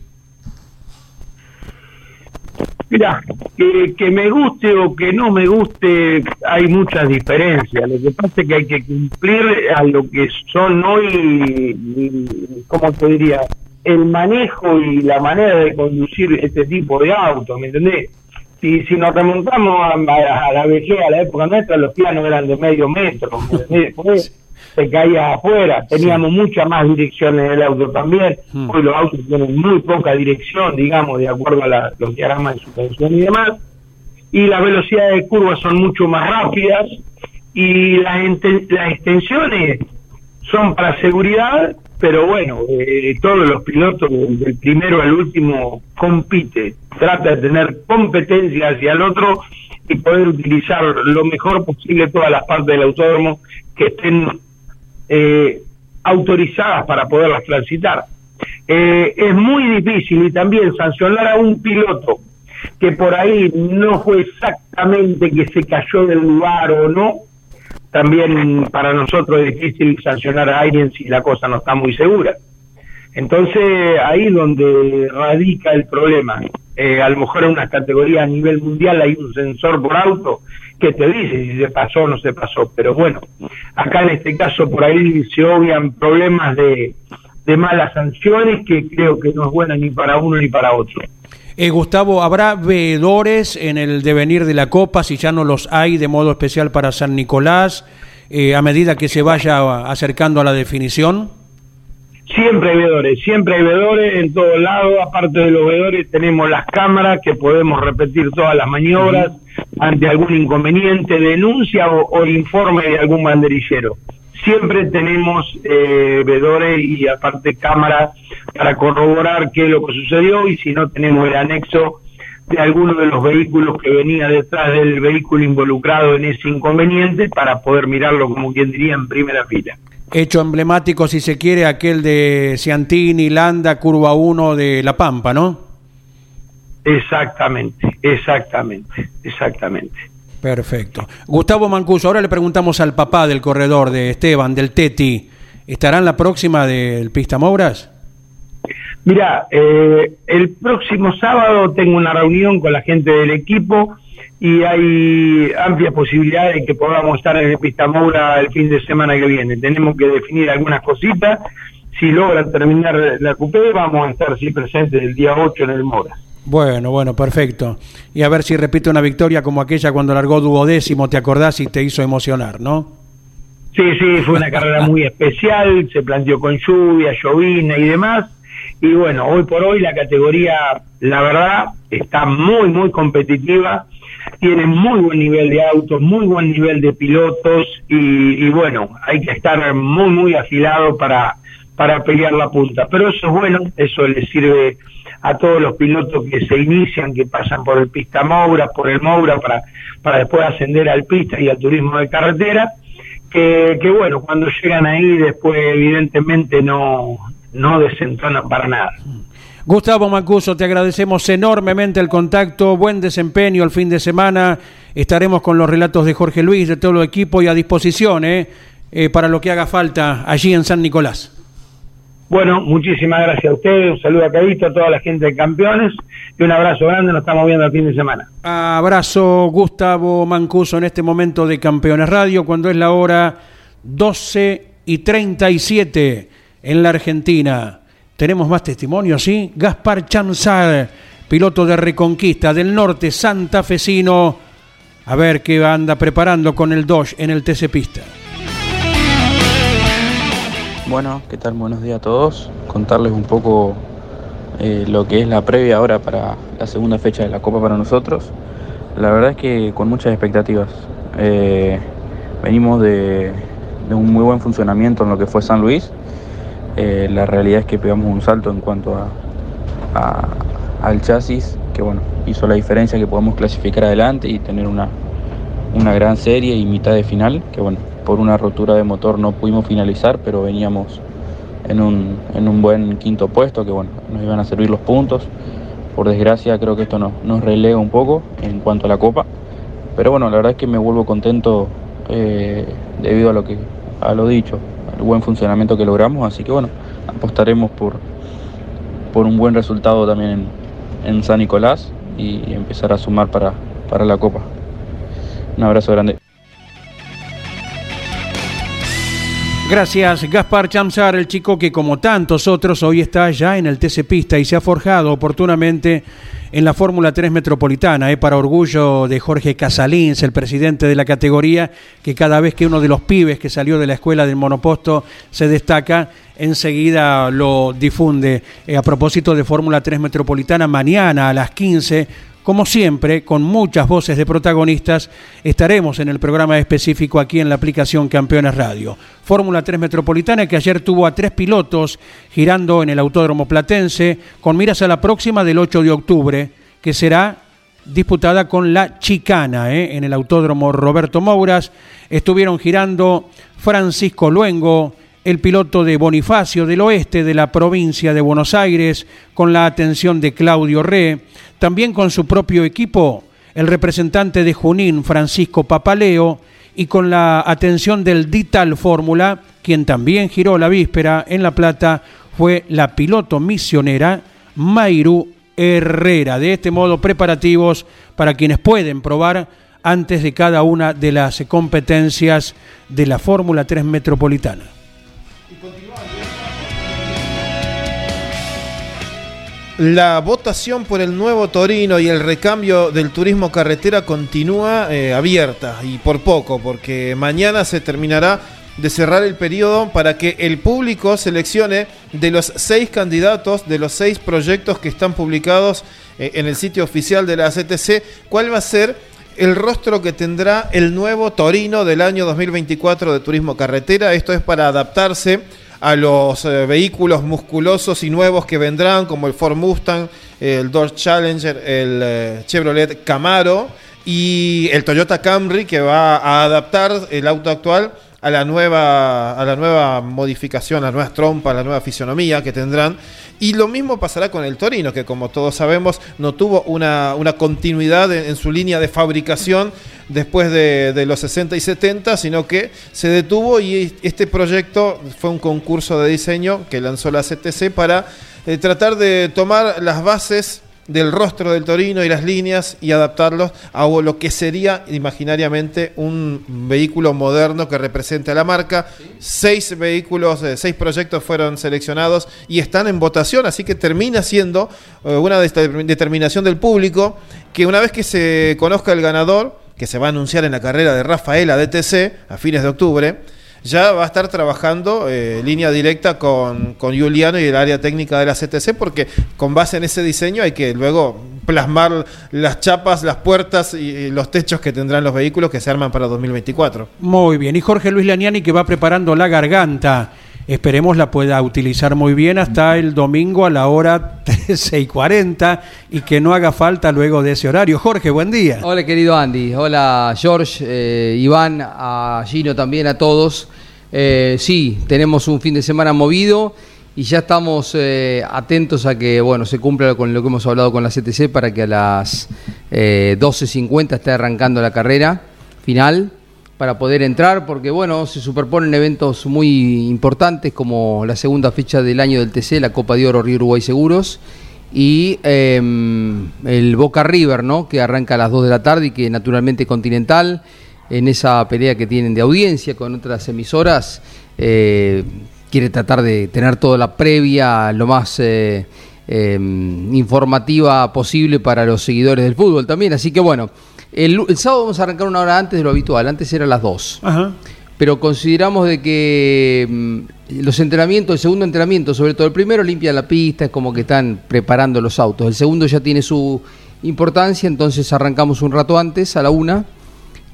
Mira, que, que, me guste o que no me guste, hay muchas diferencias. Lo que pasa es que hay que cumplir a lo que son hoy, ¿cómo te diría? El manejo y la manera de conducir este tipo de autos, ¿me entendés? Si, si nos remontamos a, la vejez, a la época nuestra, los pianos eran de medio metro, ¿me entendés? (laughs) se caía afuera, teníamos muchas más direcciones en el auto también, hmm. hoy los autos tienen muy poca dirección, digamos, de acuerdo a los diagramas de suspensión y demás, y las velocidades de curva son mucho más rápidas, y las, las extensiones son para seguridad, pero bueno, eh, todos los pilotos del primero al último compite, trata de tener competencia hacia el otro y poder utilizar lo mejor posible todas las partes del autódromo que estén eh, autorizadas para poderlas transitar. Eh, es muy difícil y también sancionar a un piloto que por ahí no fue exactamente que se cayó del lugar o no, también para nosotros es difícil sancionar a alguien si la cosa no está muy segura. Entonces ahí donde radica el problema. Eh, a lo mejor en una categoría a nivel mundial hay un sensor por auto que te dice si se pasó o no se pasó. Pero bueno, acá en este caso por ahí se obvian problemas de, de malas sanciones que creo que no es buena ni para uno ni para otro. Eh, Gustavo, ¿habrá veedores en el devenir de la Copa si ya no los hay de modo especial para San Nicolás eh, a medida que se vaya acercando a la definición? Siempre hay veedores, siempre hay veedores en todos lados. Aparte de los veedores, tenemos las cámaras que podemos repetir todas las maniobras ante algún inconveniente, denuncia o, informe de algún banderillero. siempre tenemos eh, vedores y aparte cámaras para corroborar qué es lo que sucedió y si no tenemos el anexo de alguno de los vehículos que venía detrás del vehículo involucrado en ese inconveniente para poder mirarlo como quien diría en primera fila. Hecho emblemático, si se quiere, aquel de Ciantini, Landa, Curva 1 de La Pampa, ¿no? Exactamente, exactamente, exactamente. Perfecto. Gustavo Mancuso, ahora le preguntamos al papá del corredor, de Esteban, del Teti. ¿Estará en la próxima del Pista Mouras? Mira, eh, el próximo sábado tengo una reunión con la gente del equipo y hay amplias posibilidades de que podamos estar en el Pista Moura el fin de semana que viene. Tenemos que definir algunas cositas. Si logran terminar la cupé, vamos a estar sí presentes el día 8 en el Mora. Bueno, bueno, perfecto. Y a ver si repite una victoria como aquella cuando largó duodécimo, ¿te acordás y te hizo emocionar, no? Sí, sí, fue una carrera muy especial, se planteó con lluvia, llovina y demás. Y bueno, hoy por hoy la categoría, la verdad, está muy, muy competitiva, tiene muy buen nivel de autos, muy buen nivel de pilotos y, y bueno, hay que estar muy, muy afilado para, para pelear la punta. Pero eso es bueno, eso le sirve a todos los pilotos que se inician, que pasan por el pista Moura, por el Moura, para, para después ascender al pista y al turismo de carretera, que, bueno, cuando llegan ahí después evidentemente no, no desentonan para nada. Gustavo Mancuso, te agradecemos enormemente el contacto, buen desempeño el fin de semana. Estaremos con los relatos de Jorge Luis, de todo el equipo y a disposición ¿eh? Eh, para lo que haga falta allí en San Nicolás. Bueno, muchísimas gracias a ustedes, un saludo a Cadito, a toda la gente de Campeones y un abrazo grande, nos estamos viendo el fin de semana. Abrazo Gustavo Mancuso en este momento de Campeones Radio, cuando es la hora 12 y 37 en la Argentina. Tenemos más testimonios, ¿sí? Gaspar Chanzar, piloto de Reconquista del Norte, santafesino. A ver qué anda preparando con el Dodge en el TC Pista. Bueno, ¿qué tal? Buenos días a todos. Contarles un poco eh, lo que es la previa ahora para la segunda fecha de la Copa para nosotros. La verdad es que con muchas expectativas. Eh, venimos de, de, un muy buen funcionamiento en lo que fue San Luis. Eh, la realidad es que pegamos un salto en cuanto a, al chasis, que bueno, hizo la diferencia que podamos clasificar adelante y tener una, una gran serie y mitad de final, que bueno, por una rotura de motor no pudimos finalizar, pero veníamos en un, en un buen quinto puesto, que bueno, nos iban a servir los puntos. Por desgracia creo que esto nos, nos relega un poco en cuanto a la copa. Pero bueno, la verdad es que me vuelvo contento eh, debido a lo que a lo dicho, al buen funcionamiento que logramos. Así que bueno, apostaremos por, por un buen resultado también en, en San Nicolás y empezar a sumar para, para la copa. Un abrazo grande. Gracias, Gaspar Chamsar, el chico que como tantos otros hoy está ya en el TC Pista y se ha forjado oportunamente en la Fórmula 3 Metropolitana, eh, para orgullo de Jorge Casalins, el presidente de la categoría, que cada vez que uno de los pibes que salió de la escuela del monoposto se destaca, enseguida lo difunde. Eh, a propósito de Fórmula 3 Metropolitana, mañana a las 15 como siempre, con muchas voces de protagonistas, estaremos en el programa específico aquí en la aplicación Campeones Radio. Fórmula 3 Metropolitana que ayer tuvo a tres pilotos girando en el Autódromo Platense, con miras a la próxima del 8 de octubre, que será disputada con la Chicana ¿eh? en el Autódromo Roberto Mouras. Estuvieron girando Francisco Luengo, el piloto de Bonifacio del Oeste de la provincia de Buenos Aires, con la atención de Claudio Re, también con su propio equipo, el representante de Junín, Francisco Papaleo, y con la atención del Dital Fórmula, quien también giró la víspera en La Plata, fue la piloto misionera Mayru Herrera. De este modo, preparativos para quienes pueden probar antes de cada una de las competencias de la Fórmula 3 Metropolitana. La votación por el nuevo Torino y el recambio del turismo carretera continúa eh, abierta y por poco, porque mañana se terminará de cerrar el periodo para que el público seleccione de los seis candidatos, de los seis proyectos que están publicados eh, en el sitio oficial de la CTC, cuál va a ser el rostro que tendrá el nuevo Torino del año 2024 de Turismo Carretera. Esto es para adaptarse a los eh, vehículos musculosos y nuevos que vendrán, como el Ford Mustang, el Dodge Challenger, el eh, Chevrolet Camaro y el Toyota Camry, que va a adaptar el auto actual a la nueva, a la nueva modificación, a las nuevas trompas, a la nueva fisionomía que tendrán. Y lo mismo pasará con el Torino, que como todos sabemos no tuvo una, continuidad en, su línea de fabricación después de, los 60 y 70, sino que se detuvo y este proyecto fue un concurso de diseño que lanzó la CTC para eh, tratar de tomar las bases del rostro del Torino y las líneas y adaptarlos a lo que sería imaginariamente un vehículo moderno que represente a la marca. Seis vehículos, eh, seis proyectos fueron seleccionados y están en votación, así que termina siendo eh, una determinación del público que una vez que se conozca el ganador, que se va a anunciar en la carrera de Rafaela DTC a fines de octubre, ya va a estar trabajando eh, línea directa con, con Juliano y el área técnica de la CTC, porque con base en ese diseño hay que luego plasmar las chapas, las puertas y, los techos que tendrán los vehículos que se arman para 2024. Muy bien, y Jorge Luis Laniani que va preparando la garganta. Esperemos la pueda utilizar muy bien hasta el domingo a la hora (laughs) 13 y 40 y que no haga falta luego de ese horario. Jorge, buen día. Hola querido Andy, hola George, eh, Iván, a Gino también, a todos. Eh, sí, tenemos un fin de semana movido y ya estamos eh, atentos a que bueno se cumpla con lo que hemos hablado con la CTC para que a las 12.50 esté arrancando la carrera final para poder entrar, porque bueno, se superponen eventos muy importantes como la segunda fecha del año del TC, la Copa de Oro Río Uruguay Seguros, y em, el Boca River, ¿no? que arranca a las 2 de la tarde y que naturalmente Continental, en esa pelea que tienen de audiencia con otras emisoras, eh, quiere tratar de tener toda la previa lo más eh, em, informativa posible para los seguidores del fútbol también. Así que bueno, el, sábado vamos a arrancar una hora antes de lo habitual, antes era las 2. Pero consideramos de que mm, los entrenamientos, el segundo entrenamiento, sobre todo el primero, limpia la pista, es como que están preparando los autos. El segundo ya tiene su importancia, entonces arrancamos un rato antes, a la una.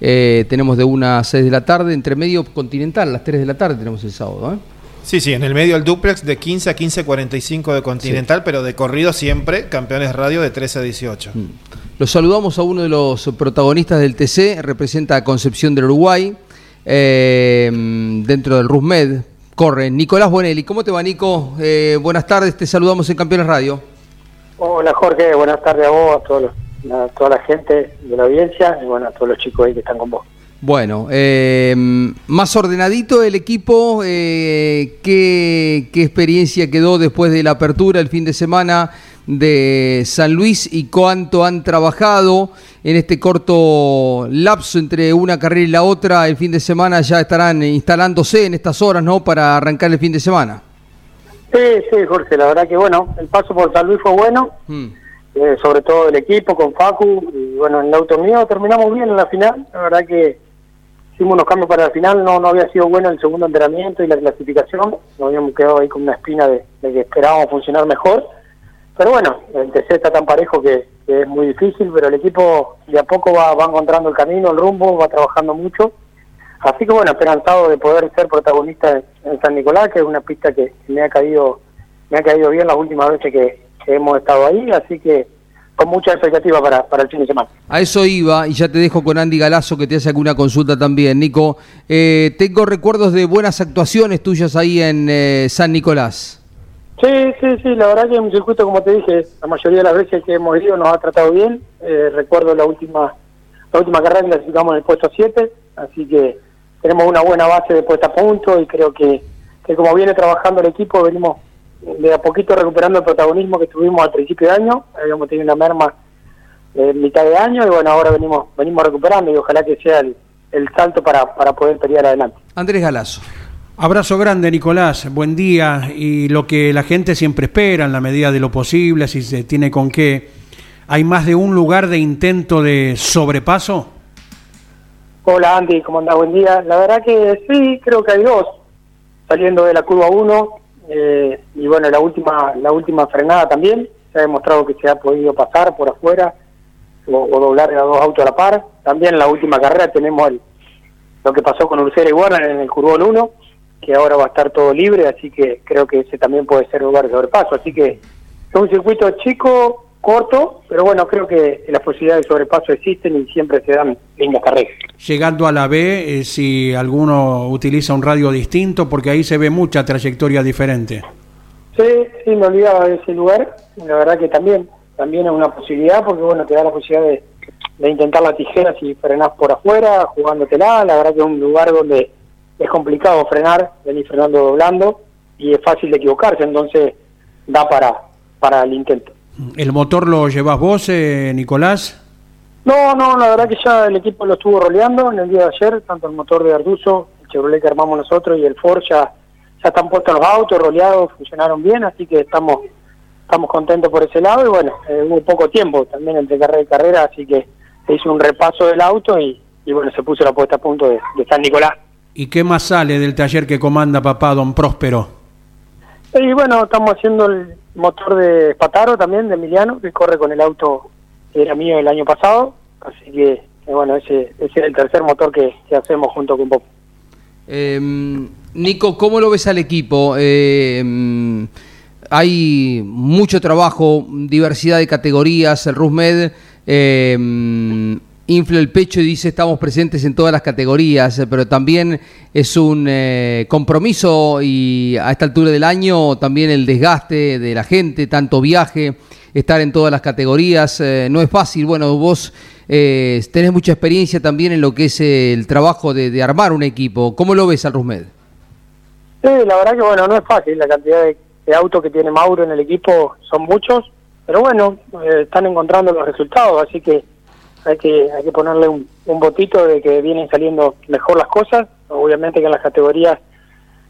Eh, tenemos de una a 6 de la tarde, entre medio continental, a las 3 de la tarde tenemos el sábado. ¿eh? Sí, sí, en el medio el duplex de 15 a 15.45 de Continental, pero de corrido siempre, campeones radio de 13 a 18. Mm. Los saludamos a uno de los protagonistas del TC, representa a Concepción del Uruguay, eh, dentro del RUSMED. Corre Nicolás Bonelli. ¿Cómo te va, Nico? Eh, buenas tardes, te saludamos en Campeones Radio. Hola, Jorge. Buenas tardes a vos, a, todos a toda la gente de la audiencia y bueno, a todos los chicos ahí que están con vos. Bueno, eh, más ordenadito el equipo, eh, ¿qué, experiencia quedó después de la apertura el fin de semana de San Luis y cuánto han trabajado en este corto lapso entre una carrera y la otra? El fin de semana ya estarán instalándose en estas horas, ¿no? Para arrancar el fin de semana. Sí, sí, Jorge, la verdad que bueno, el paso por San Luis fue bueno, mm. Eh, sobre todo el equipo con Facu, y bueno, en el auto terminamos bien en la final, la verdad que hicimos unos cambios para el final, no, no había sido bueno el segundo entrenamiento y la clasificación, nos habíamos quedado ahí con una espina de, que esperábamos funcionar mejor, pero bueno, el TC está tan parejo que, es muy difícil, pero el equipo de a poco va, va encontrando el camino, el rumbo, va trabajando mucho, así que bueno, esperanzado de poder ser protagonista en, San Nicolás, que es una pista que me ha caído, me ha caído bien las últimas veces que hemos estado ahí, así que con mucha expectativa para, para el fin de semana. A eso iba, y ya te dejo con Andy Galazo que te hace alguna consulta también. Nico, eh, tengo recuerdos de buenas actuaciones tuyas ahí en eh, San Nicolás. Sí, sí, sí, la verdad que en un circuito, como te dije, la mayoría de las veces que hemos ido nos ha tratado bien. Eh, recuerdo la última la última carrera que clasificamos en el puesto 7, así que tenemos una buena base de puesta a punto y creo que, que como viene trabajando el equipo, venimos de a poquito recuperando el protagonismo que tuvimos al principio de año, habíamos tenido una merma en mitad de año y bueno, ahora venimos venimos recuperando y ojalá que sea el, salto para, para poder pelear adelante. Andrés Galazo. Abrazo grande, Nicolás. Buen día. Y lo que la gente siempre espera, en la medida de lo posible, si se tiene con qué. ¿Hay más de un lugar de intento de sobrepaso? Hola, Andy. ¿Cómo andás? Buen día. La verdad que sí, creo que hay dos. Saliendo de la curva 1, eh, y bueno, la última, la última frenada también, se ha demostrado que se ha podido pasar por afuera o, doblar a dos autos a la par. También en la última carrera tenemos el, lo que pasó con Ursera y Warner en el Curbón 1, que ahora va a estar todo libre, así que creo que ese también puede ser lugar de sobrepaso. Así que es un circuito chico, corto, pero bueno, creo que las posibilidades de sobrepaso existen y siempre se dan lindas carreras. Llegando a la B, eh, si alguno utiliza un radio distinto, porque ahí se ve mucha trayectoria diferente. Sí, sí, me olvidaba de ese lugar. La verdad que también, también es una posibilidad, porque bueno, te da la posibilidad de, de intentar la tijera si frenás por afuera, jugándotela. La verdad que es un lugar donde es complicado frenar, venir frenando doblando, y es fácil de equivocarse, entonces da para, para el intento. ¿El motor lo llevas vos, eh, Nicolás? No, no, la verdad que ya el equipo lo estuvo roleando en el día de ayer, tanto el motor de Arduzo, el Chevrolet que armamos nosotros y el Ford ya, ya están puestos los autos, roleados, funcionaron bien, así que estamos estamos contentos por ese lado y bueno, eh, hubo poco tiempo también entre carrera y carrera, así que se hizo un repaso del auto y, bueno, se puso la puesta a punto de, de San Nicolás. ¿Y qué más sale del taller que comanda papá don Próspero? Y bueno, estamos haciendo el motor de Pataro también, de Emiliano, que corre con el auto que era mío el año pasado. Así que, eh, bueno, ese, es el tercer motor que, hacemos junto con Bob. Eh, Nico, ¿cómo lo ves al equipo? Eh, hay mucho trabajo, diversidad de categorías, el RUSMED eh, infla el pecho y dice estamos presentes en todas las categorías, eh, pero también es un eh, compromiso y a esta altura del año también el desgaste de la gente, tanto viaje, estar en todas las categorías, eh, no es fácil. Bueno, vos tenés mucha experiencia también en lo que es el trabajo de, armar un equipo. ¿Cómo lo ves al Rusmed? Sí, la verdad que bueno, no es fácil. La cantidad de, de autos que tiene Mauro en el equipo son muchos, pero bueno, están encontrando los resultados, así que hay que hay que ponerle un, un botito de que vienen saliendo mejor las cosas. Obviamente que en las categorías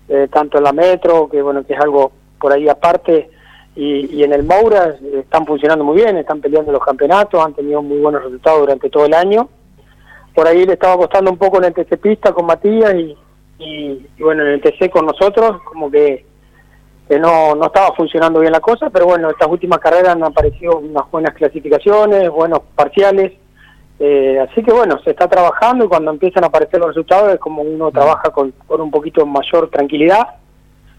eh, tanto en la metro que bueno que es algo por ahí aparte y, y en el Moura eh, están funcionando muy bien están peleando los campeonatos han tenido muy buenos resultados durante todo el año. Por ahí le estaba costando un poco en el TC pista con Matías y, y, bueno en el TC con nosotros como que que no, no estaba funcionando bien la cosa, pero bueno, estas últimas carreras han aparecido unas buenas clasificaciones, buenos parciales, eh, así que bueno, se está trabajando y cuando empiezan a aparecer los resultados es como uno trabaja con, un poquito mayor tranquilidad.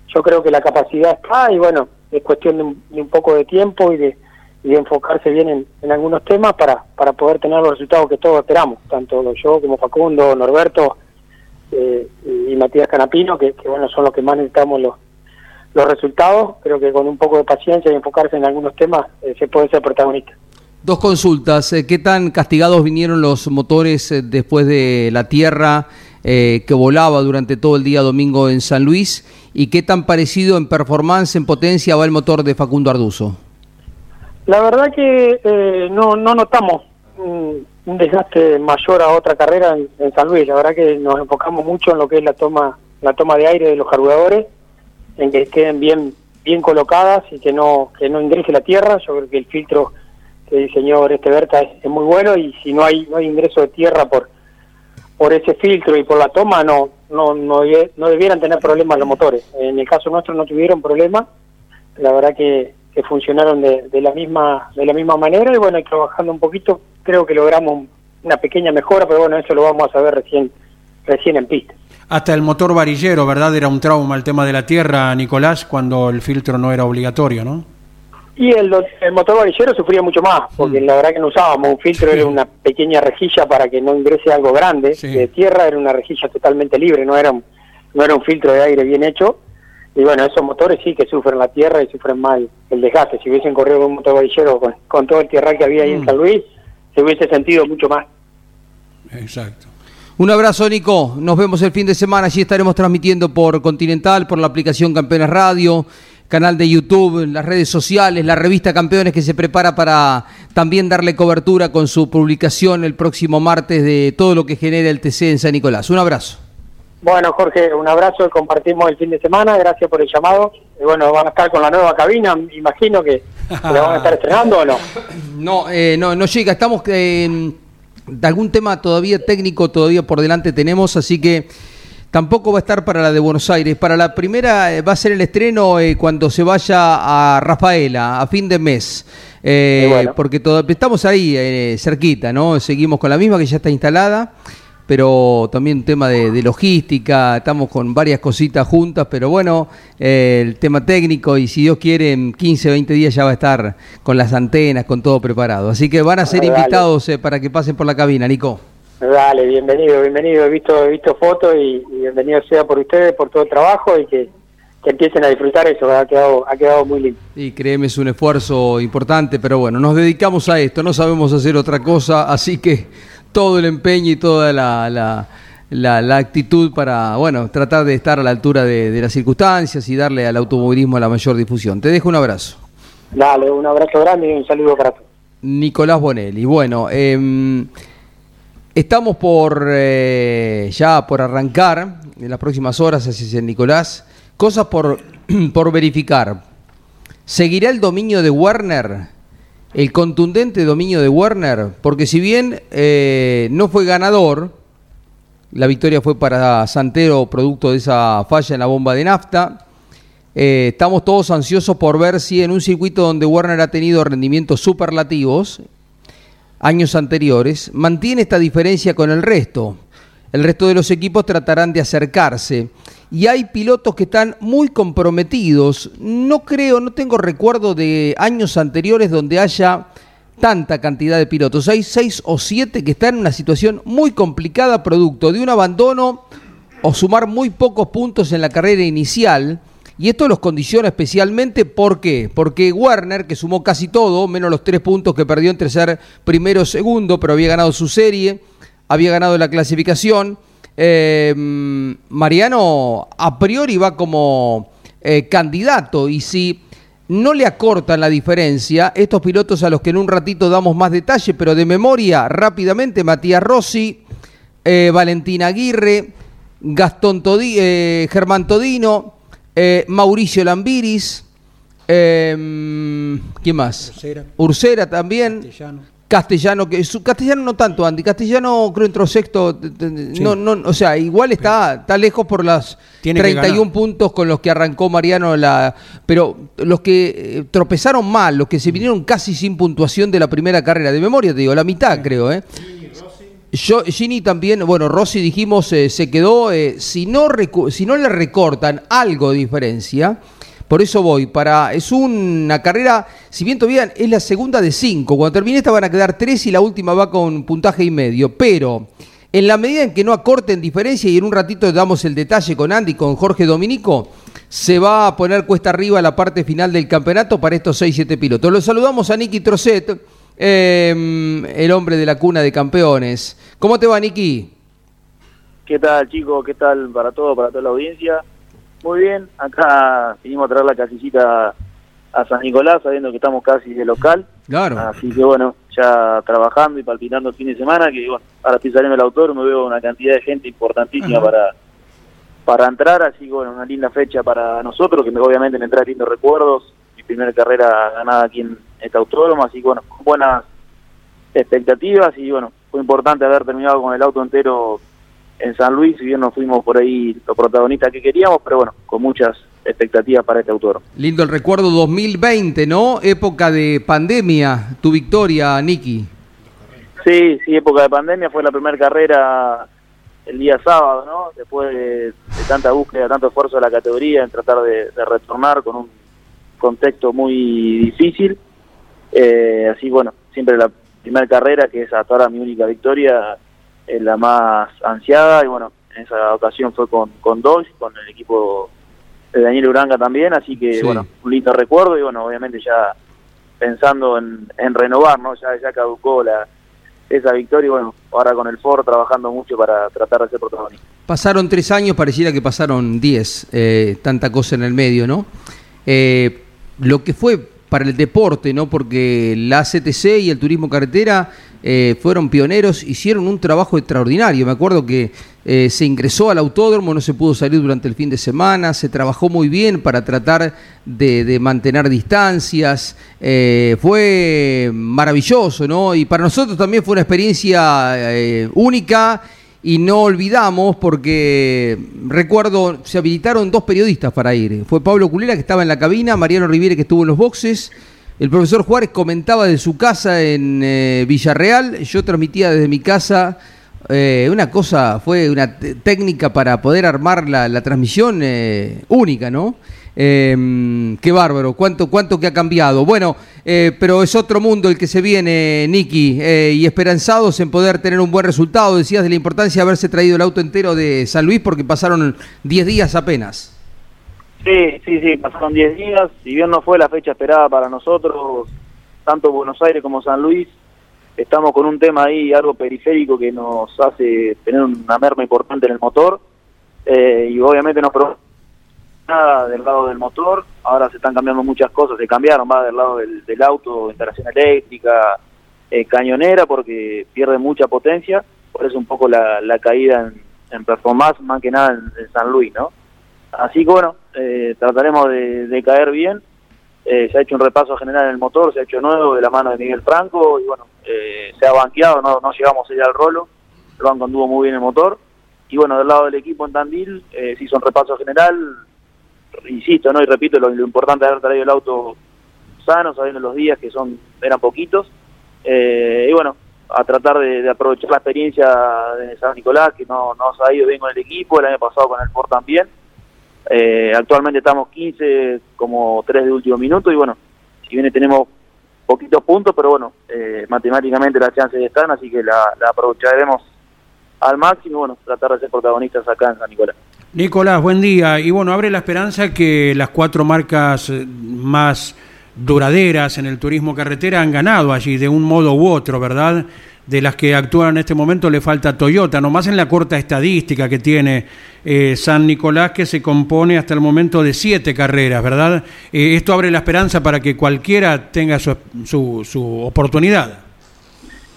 Yo creo que la capacidad está y bueno, es cuestión de un, poco de tiempo y de, enfocarse bien en, algunos temas para, para poder tener los resultados que todos esperamos, tanto yo como Facundo, Norberto eh, y Matías Canapino, que, bueno, son los que más necesitamos los, los resultados. Creo que con un poco de paciencia y enfocarse en algunos temas eh, se puede ser protagonista. Dos consultas. Eh, ¿Qué tan castigados vinieron los motores eh, después de la tierra eh, que volaba durante todo el día domingo en San Luis? ¿Y qué tan parecido en performance, en potencia va el motor de Facundo Arduzo? La verdad que no, no notamos un, desgaste mayor a otra carrera en, San Luis. La verdad que nos enfocamos mucho en lo que es la toma la toma de aire de los carburadores, en que queden bien bien colocadas y que no que no ingrese la tierra. Yo creo que el filtro que diseñó este Berta es, muy bueno y si no hay no hay ingreso de tierra por por ese filtro y por la toma no no no, no debieran tener problemas los motores en el caso nuestro no tuvieron problemas la verdad que, funcionaron de, de, la misma de la misma manera y bueno y trabajando un poquito creo que logramos una pequeña mejora pero bueno eso lo vamos a saber recién recién en pista. Hasta el motor varillero verdad era un trauma el tema de la tierra Nicolás cuando el filtro no era obligatorio no y el, el motor varillero sufría mucho más, porque mm. la verdad que no usábamos un filtro, era una pequeña rejilla para que no ingrese algo grande. De tierra era una rejilla totalmente libre, no era, un, no era un filtro de aire bien hecho. Y bueno, esos motores sí que sufren la tierra y sufren mal el desgaste. Si hubiesen corrido con un motor varillero con, con todo el tierra que había ahí en mm. San Luis, se hubiese sentido mucho más. Exacto. Un abrazo, Nico. Nos vemos el fin de semana. Allí estaremos transmitiendo por Continental, por la aplicación Campeones Radio canal de YouTube, las redes sociales, la revista Campeones que se prepara para también darle cobertura con su publicación el próximo martes de todo lo que genera el TC en San Nicolás. Un abrazo. Bueno, Jorge, un abrazo, compartimos el fin de semana, gracias por el llamado. Y bueno, van a estar con la nueva cabina, imagino que, la van a estar estrenando o no. (laughs) No, eh, no, no llega, estamos eh, de algún tema todavía técnico, todavía por delante tenemos, así que Tampoco va a estar para la de Buenos Aires. Para la primera eh, va a ser el estreno eh, cuando se vaya a Rafaela, a fin de mes. Eh, porque todo, estamos ahí eh, cerquita, ¿no? Seguimos con la misma que ya está instalada, pero también un tema de, logística, estamos con varias cositas juntas, pero bueno, el tema técnico y si Dios quiere en 15, 20 días ya va a estar con las antenas, con todo preparado. Así que van a ser invitados para que pasen por la cabina, Nico. Dale, bienvenido, bienvenido. He visto, he visto fotos y, bienvenido sea por ustedes, por todo el trabajo y que, empiecen a disfrutar eso, ha quedado, ha quedado muy lindo. Y créeme, es un esfuerzo importante, pero bueno, nos dedicamos a esto, no sabemos hacer otra cosa, así que todo el empeño y toda la, la, actitud para, bueno, tratar de estar a la altura de, de las circunstancias y darle al automovilismo la mayor difusión. Te dejo un abrazo. Dale, un abrazo grande y un saludo para todos. Nicolás Bonelli. Bueno, eh, Estamos por eh, ya por arrancar en las próximas horas, así es Nicolás. Cosas por, (clears throat) por verificar. ¿Seguirá el dominio de Werner? El contundente dominio de Werner, porque si bien eh, no fue ganador, la victoria fue para Santero producto de esa falla en la bomba de nafta. Eh, estamos todos ansiosos por ver si en un circuito donde Werner ha tenido rendimientos superlativos, años anteriores, mantiene esta diferencia con el resto. El resto de los equipos tratarán de acercarse. Y hay pilotos que están muy comprometidos. No creo, no tengo recuerdo de años anteriores donde haya tanta cantidad de pilotos. Hay seis o siete que están en una situación muy complicada producto de un abandono o sumar muy pocos puntos en la carrera inicial y esto los condiciona especialmente, ¿por qué? Porque Werner, que sumó casi todo, menos los tres puntos que perdió entre ser primero o segundo, pero había ganado su serie, había ganado la clasificación. Eh, Mariano a priori va como eh, candidato y si no le acortan la diferencia, estos pilotos a los que en un ratito damos más detalle, pero de memoria rápidamente, Matías Rossi, eh, Valentín Aguirre, Gastón Todi, Germán Todino, eh, Mauricio Lambiris, eh, ¿quién más? Ursera. también. Castellano. Castellano, que su, Castellano no tanto, Andy. Castellano creo entró sexto. No, no, o sea, igual está, está lejos por las 31 puntos con los que arrancó Mariano la. Pero los que eh, tropezaron mal, los que se vinieron casi sin puntuación de la primera carrera, de memoria te digo, la mitad creo, ¿eh? Yo, Gini también, bueno, Rossi dijimos eh, se quedó, eh, si, no si no le recortan algo de diferencia, por eso voy, para es una carrera, si bien todavía es la segunda de cinco, cuando termine esta van a quedar tres y la última va con puntaje y medio, pero en la medida en que no acorten diferencia y en un ratito damos el detalle con Andy, con Jorge Dominico, se va a poner cuesta arriba la parte final del campeonato para estos 6-7 pilotos. Los saludamos a Nicky Trocet Em, el hombre de la cuna de campeones. ¿Cómo te va, Niki? ¿Qué tal, chicos? ¿Qué tal para todo, para toda la audiencia? Muy bien, acá vinimos a traer la casicita a San Nicolás, sabiendo que estamos casi de local. Claro. Así que bueno, ya trabajando y palpitando el fin de semana, que bueno, ahora estoy saliendo el autor, me veo una cantidad de gente importantísima para para entrar, así que bueno, una linda fecha para nosotros, que obviamente me trae lindos recuerdos, mi primera carrera ganada aquí en, este autódromo, así que bueno, buenas expectativas y bueno, fue importante haber terminado con el auto entero en San Luis, si bien no fuimos por ahí los protagonistas que queríamos, pero bueno, con muchas expectativas para este autódromo. Lindo el recuerdo 2020, ¿no? Época de pandemia, tu victoria, Nicky. Sí, sí, época de pandemia, fue la primera carrera el día sábado, ¿no? Después de, tanta búsqueda, tanto esfuerzo de la categoría en tratar de retornar con un contexto muy difícil eh, así bueno, siempre la primera carrera, que es hasta ahora mi única victoria, es la más ansiada y bueno, en esa ocasión fue con, con con el equipo de Daniel Uranga también, así que bueno, un lindo recuerdo y bueno, obviamente ya pensando en, renovar, ¿no? Ya, ya caducó la, esa victoria y bueno, ahora con el Ford trabajando mucho para tratar de ser protagonista. Pasaron tres años, pareciera que pasaron diez, eh, tanta cosa en el medio, ¿no? Eh, lo que fue para el deporte, ¿no? Porque la CTC y el turismo carretera eh, fueron pioneros, hicieron un trabajo extraordinario. Me acuerdo que eh, se ingresó al autódromo, no se pudo salir durante el fin de semana, se trabajó muy bien para tratar de, mantener distancias. Eh, fue maravilloso, ¿no? Y para nosotros también fue una experiencia única y no olvidamos porque recuerdo se habilitaron dos periodistas para ir. Fue Pablo Culera que estaba en la cabina, Mariano Riviere que estuvo en los boxes, El profesor Juárez comentaba de su casa en eh, Villarreal, yo transmitía desde mi casa eh, una cosa, fue una técnica para poder armar la, transmisión eh, única, ¿no? Em, qué bárbaro, cuánto, cuánto que ha cambiado. Bueno, pero es otro mundo el que se viene, Nicky, y esperanzados en poder tener un buen resultado. Decías de la importancia de haberse traído el auto entero de San Luis porque pasaron 10 días apenas. Sí, sí, sí, pasaron 10 días, si bien no fue la fecha esperada para nosotros, tanto Buenos Aires como San Luis, estamos con un tema ahí, algo periférico que nos hace tener una merma importante en el motor, eh, y obviamente no probamos nada del lado del motor, ahora se están cambiando muchas cosas, se cambiaron, va del lado del, auto, instalación eléctrica, eh, cañonera, porque pierde mucha potencia, por eso un poco la, caída en, performance, más que nada en San Luis, ¿no? Así que bueno, eh, trataremos de, caer bien. Eh, se ha hecho un repaso general en el motor, se ha hecho nuevo de la mano de Miguel Franco y bueno, eh, se ha banqueado, no, no llegamos a ir al rolo, el banco anduvo muy bien el motor. Y bueno, del lado del equipo en Tandil se hizo un repaso general, insisto, ¿no? y repito, lo, importante de haber traído el auto sano, sabiendo los días que son eran poquitos. y bueno, a tratar de, aprovechar la experiencia de San Nicolás, que no, no ha ido bien con el equipo, el año pasado con el Ford también eh, actualmente estamos 15 como 3 de último minuto y bueno, si bien tenemos poquitos puntos, pero bueno, eh, matemáticamente las chances están, así que la, aprovecharemos al máximo bueno, tratar de ser protagonistas acá en San Nicolás. Nicolás, buen día. Y bueno, abre la esperanza que las cuatro marcas eh, más duraderas en el turismo carretera han ganado allí de un modo u otro, ¿verdad? de las que actúan en este momento le falta Toyota, nomás en la corta estadística que tiene eh, San Nicolás, que se compone hasta el momento de siete carreras, ¿verdad? Eh, esto abre la esperanza para que cualquiera tenga su, su, oportunidad.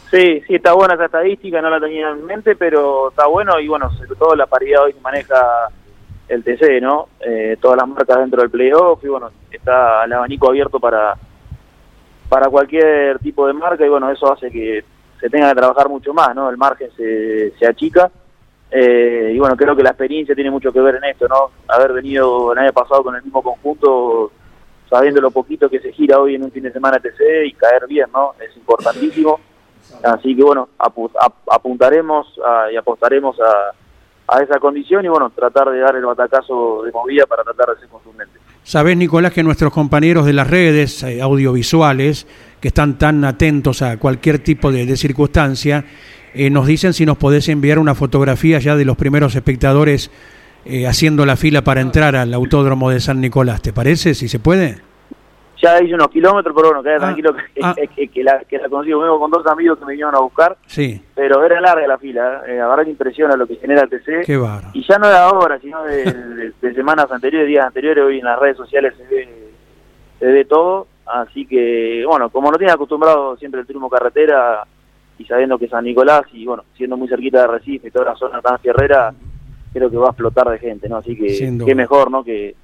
Sí, sí, está buena esa estadística, no la tenía en mente, pero está bueno y bueno, sobre todo la paridad hoy maneja el TC, ¿no? Eh, todas las marcas dentro del playoff y bueno, está el abanico abierto para para cualquier tipo de marca y bueno, eso hace que se tenga que trabajar mucho más, ¿no? El margen se, se achica. Eh, y bueno, creo que la experiencia tiene mucho que ver en esto, ¿no? Haber venido el año pasado con el mismo conjunto, sabiendo lo poquito que se gira hoy en un fin de semana TC y caer bien, ¿no? Es importantísimo. Así que bueno, apuntaremos y apostaremos a, a esa condición y bueno, tratar de dar el batacazo de movida para tratar de ser contundente. Sabés, Nicolás, que nuestros compañeros de las redes eh, audiovisuales, que están tan atentos a cualquier tipo de, circunstancia, eh, nos dicen si nos podés enviar una fotografía ya de los primeros espectadores eh, haciendo la fila para entrar al autódromo de San Nicolás. ¿Te parece? Si se puede ya hice unos kilómetros, pero bueno, queda ah, tranquilo que, ah. (laughs) que, la, que la consigo. Vengo con dos amigos que me vinieron a buscar. Sí. Pero era larga la fila, ¿eh? la verdad que impresiona lo que genera el TC. Qué Y ya no de ahora, sino de, semanas anteriores, días anteriores, hoy en las redes sociales se ve, se ve todo. Así que, bueno, como no tiene acostumbrado siempre el turismo carretera y sabiendo que San Nicolás y, bueno, siendo muy cerquita de Recife y toda la zona tan fierrera, creo que va a explotar de gente, ¿no? Así que, qué mejor, ¿no? Que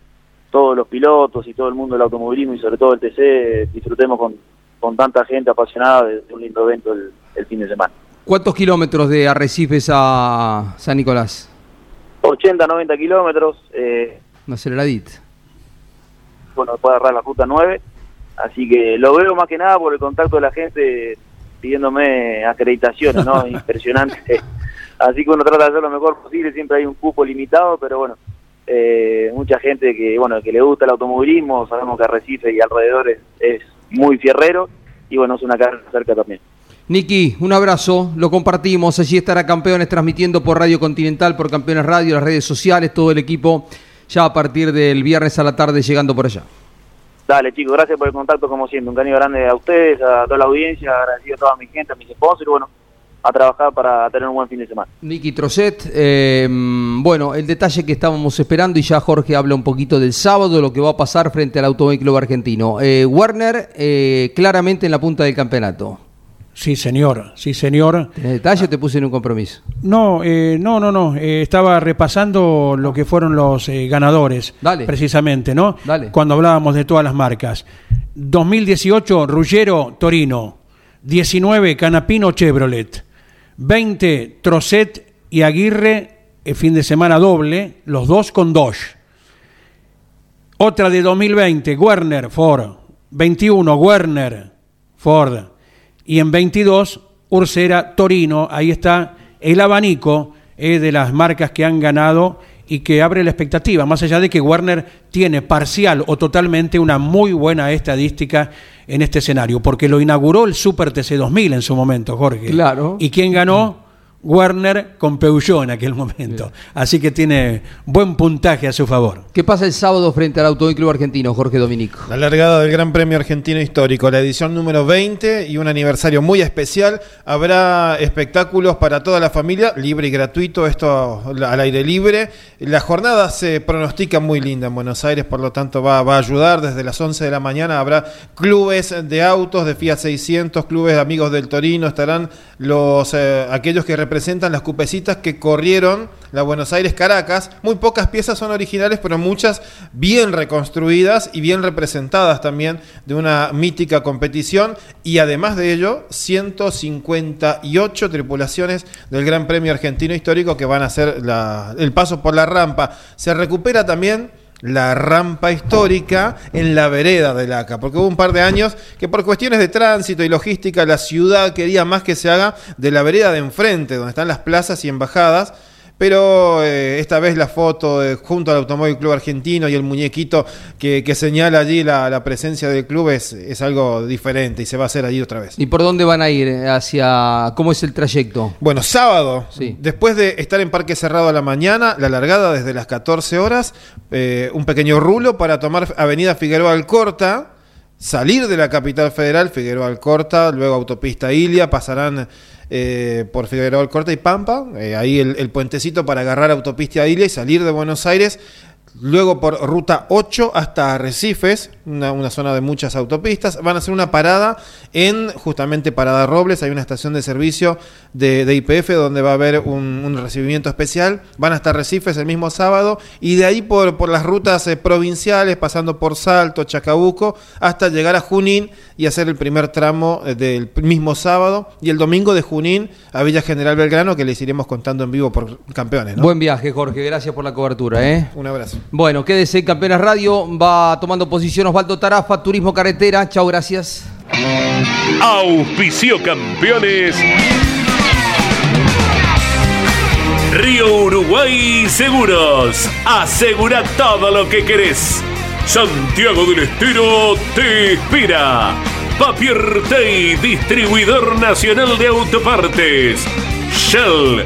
todos los pilotos y todo el mundo del automovilismo y sobre todo el TC disfrutemos con, con tanta gente apasionada de, un lindo evento el, fin de semana. ¿Cuántos kilómetros de Arrecifes a San Nicolás? 80, 90 kilómetros. Eh, Una aceleradita. Bueno, después agarrar la ruta 9. Así que lo veo más que nada por el contacto de la gente pidiéndome acreditaciones, ¿no? (laughs) Impresionante. Así que uno trata de hacer lo mejor posible, siempre hay un cupo limitado, pero bueno, eh, mucha gente que bueno que le gusta el automovilismo, sabemos que Arrecife y alrededor es, muy fierrero y bueno, es una carrera cerca también. Niki, un abrazo, lo compartimos, allí estará Campeones transmitiendo por Radio Continental, por Campeones Radio, las redes sociales, todo el equipo ya a partir del viernes a la tarde llegando por allá. Dale chicos, gracias por el contacto como siempre, un cariño grande a ustedes, a toda la audiencia, agradecido a toda mi gente, a mis sponsors, bueno, a trabajar para tener un buen fin de semana. Nicky Trocet, eh, bueno, el detalle que estábamos esperando y ya Jorge habla un poquito del sábado, lo que va a pasar frente al Automóvil argentino. Eh, Warner eh, claramente en la punta del campeonato. Sí, señor, sí, señor. ¿En detalle o te puse en un compromiso? No, no, no, no. estaba repasando lo que fueron los ganadores, Dale. precisamente, ¿no? Dale. Cuando hablábamos de todas las marcas. 2018, Ruggero, Torino. 19, Canapino, Chevrolet. 20 Trocet y Aguirre, el fin de semana doble, los dos con Dodge. Otra de 2020, Werner Ford, 21 Werner, Ford. Y en 22 Ursera, Torino. Ahí está el abanico eh, de las marcas que han ganado y que abre la expectativa, más allá de que Werner tiene parcial o totalmente una muy buena estadística en este escenario, porque lo inauguró el Super TC 2000 en su momento, Jorge. Claro. ¿Y quién ganó? Werner con Peugeot en aquel momento. Así que tiene buen puntaje a su favor. ¿Qué pasa el sábado frente al Automóvil Club Argentino, Jorge Dominico? La largada del Gran Premio Argentino Histórico, la edición número 20 y un aniversario muy especial. Habrá espectáculos para toda la familia, libre y gratuito, esto al aire libre. La jornada se pronostica muy linda en Buenos Aires, por lo tanto va, va a ayudar. Desde las 11 de la mañana habrá clubes de autos de Fiat 600, clubes de amigos del Torino, estarán los eh, aquellos que representan las cupecitas que corrieron la Buenos Aires Caracas. Muy pocas piezas son originales, pero muchas bien reconstruidas y bien representadas también de una mítica competición. Y además de ello, 158 tripulaciones del Gran Premio Argentino Histórico que van a hacer la- el paso por la rampa. Se recupera también la rampa histórica en la vereda del ACA, porque hubo un par de años que por cuestiones de tránsito y logística la ciudad quería más que se haga de la vereda de enfrente, donde están las plazas y embajadas, pero eh, esta vez la foto de- junto al Automóvil Club Argentino y el muñequito que, que señala allí la, la presencia del club es, es algo diferente y se va a hacer allí otra vez. ¿Y por dónde van a ir? ¿Hacia cómo es el trayecto? Bueno, sábado, Sí. después de estar en Parque Cerrado a la mañana, la largada desde las 14 horas, eh, un pequeño rulo para tomar Avenida Figueroa Alcorta, salir de la capital federal, Figueroa Alcorta, luego autopista Ilia, pasarán eh, por Figueroa Alcorta y Pampa, eh, ahí el, puentecito para agarrar autopista Ilia y salir de Buenos Aires. Luego por ruta 8 hasta Arrecifes, una, una zona de muchas autopistas. Van a hacer una parada en justamente Parada Robles. Hay una estación de servicio de, IPF donde va a haber un, un recibimiento especial. Van hasta Arrecifes el mismo sábado y de ahí por, por las rutas eh, provinciales, pasando por Salto, Chacabuco, hasta llegar a Junín y hacer el primer tramo eh, del mismo sábado. Y el domingo de Junín a Villa General Belgrano, que les iremos contando en vivo por campeones. ¿no? Buen viaje, Jorge. Gracias por la cobertura, ¿eh? Un abrazo. Bueno, quédese en Campeones Radio. Va tomando posición Osvaldo Tarafa, Turismo Carretera. Chao, gracias. Auspicio campeones. Río Uruguay Seguros. Asegura todo lo que querés. Santiago del Estero te espera. Papier Tay, distribuidor nacional de autopartes. Shell,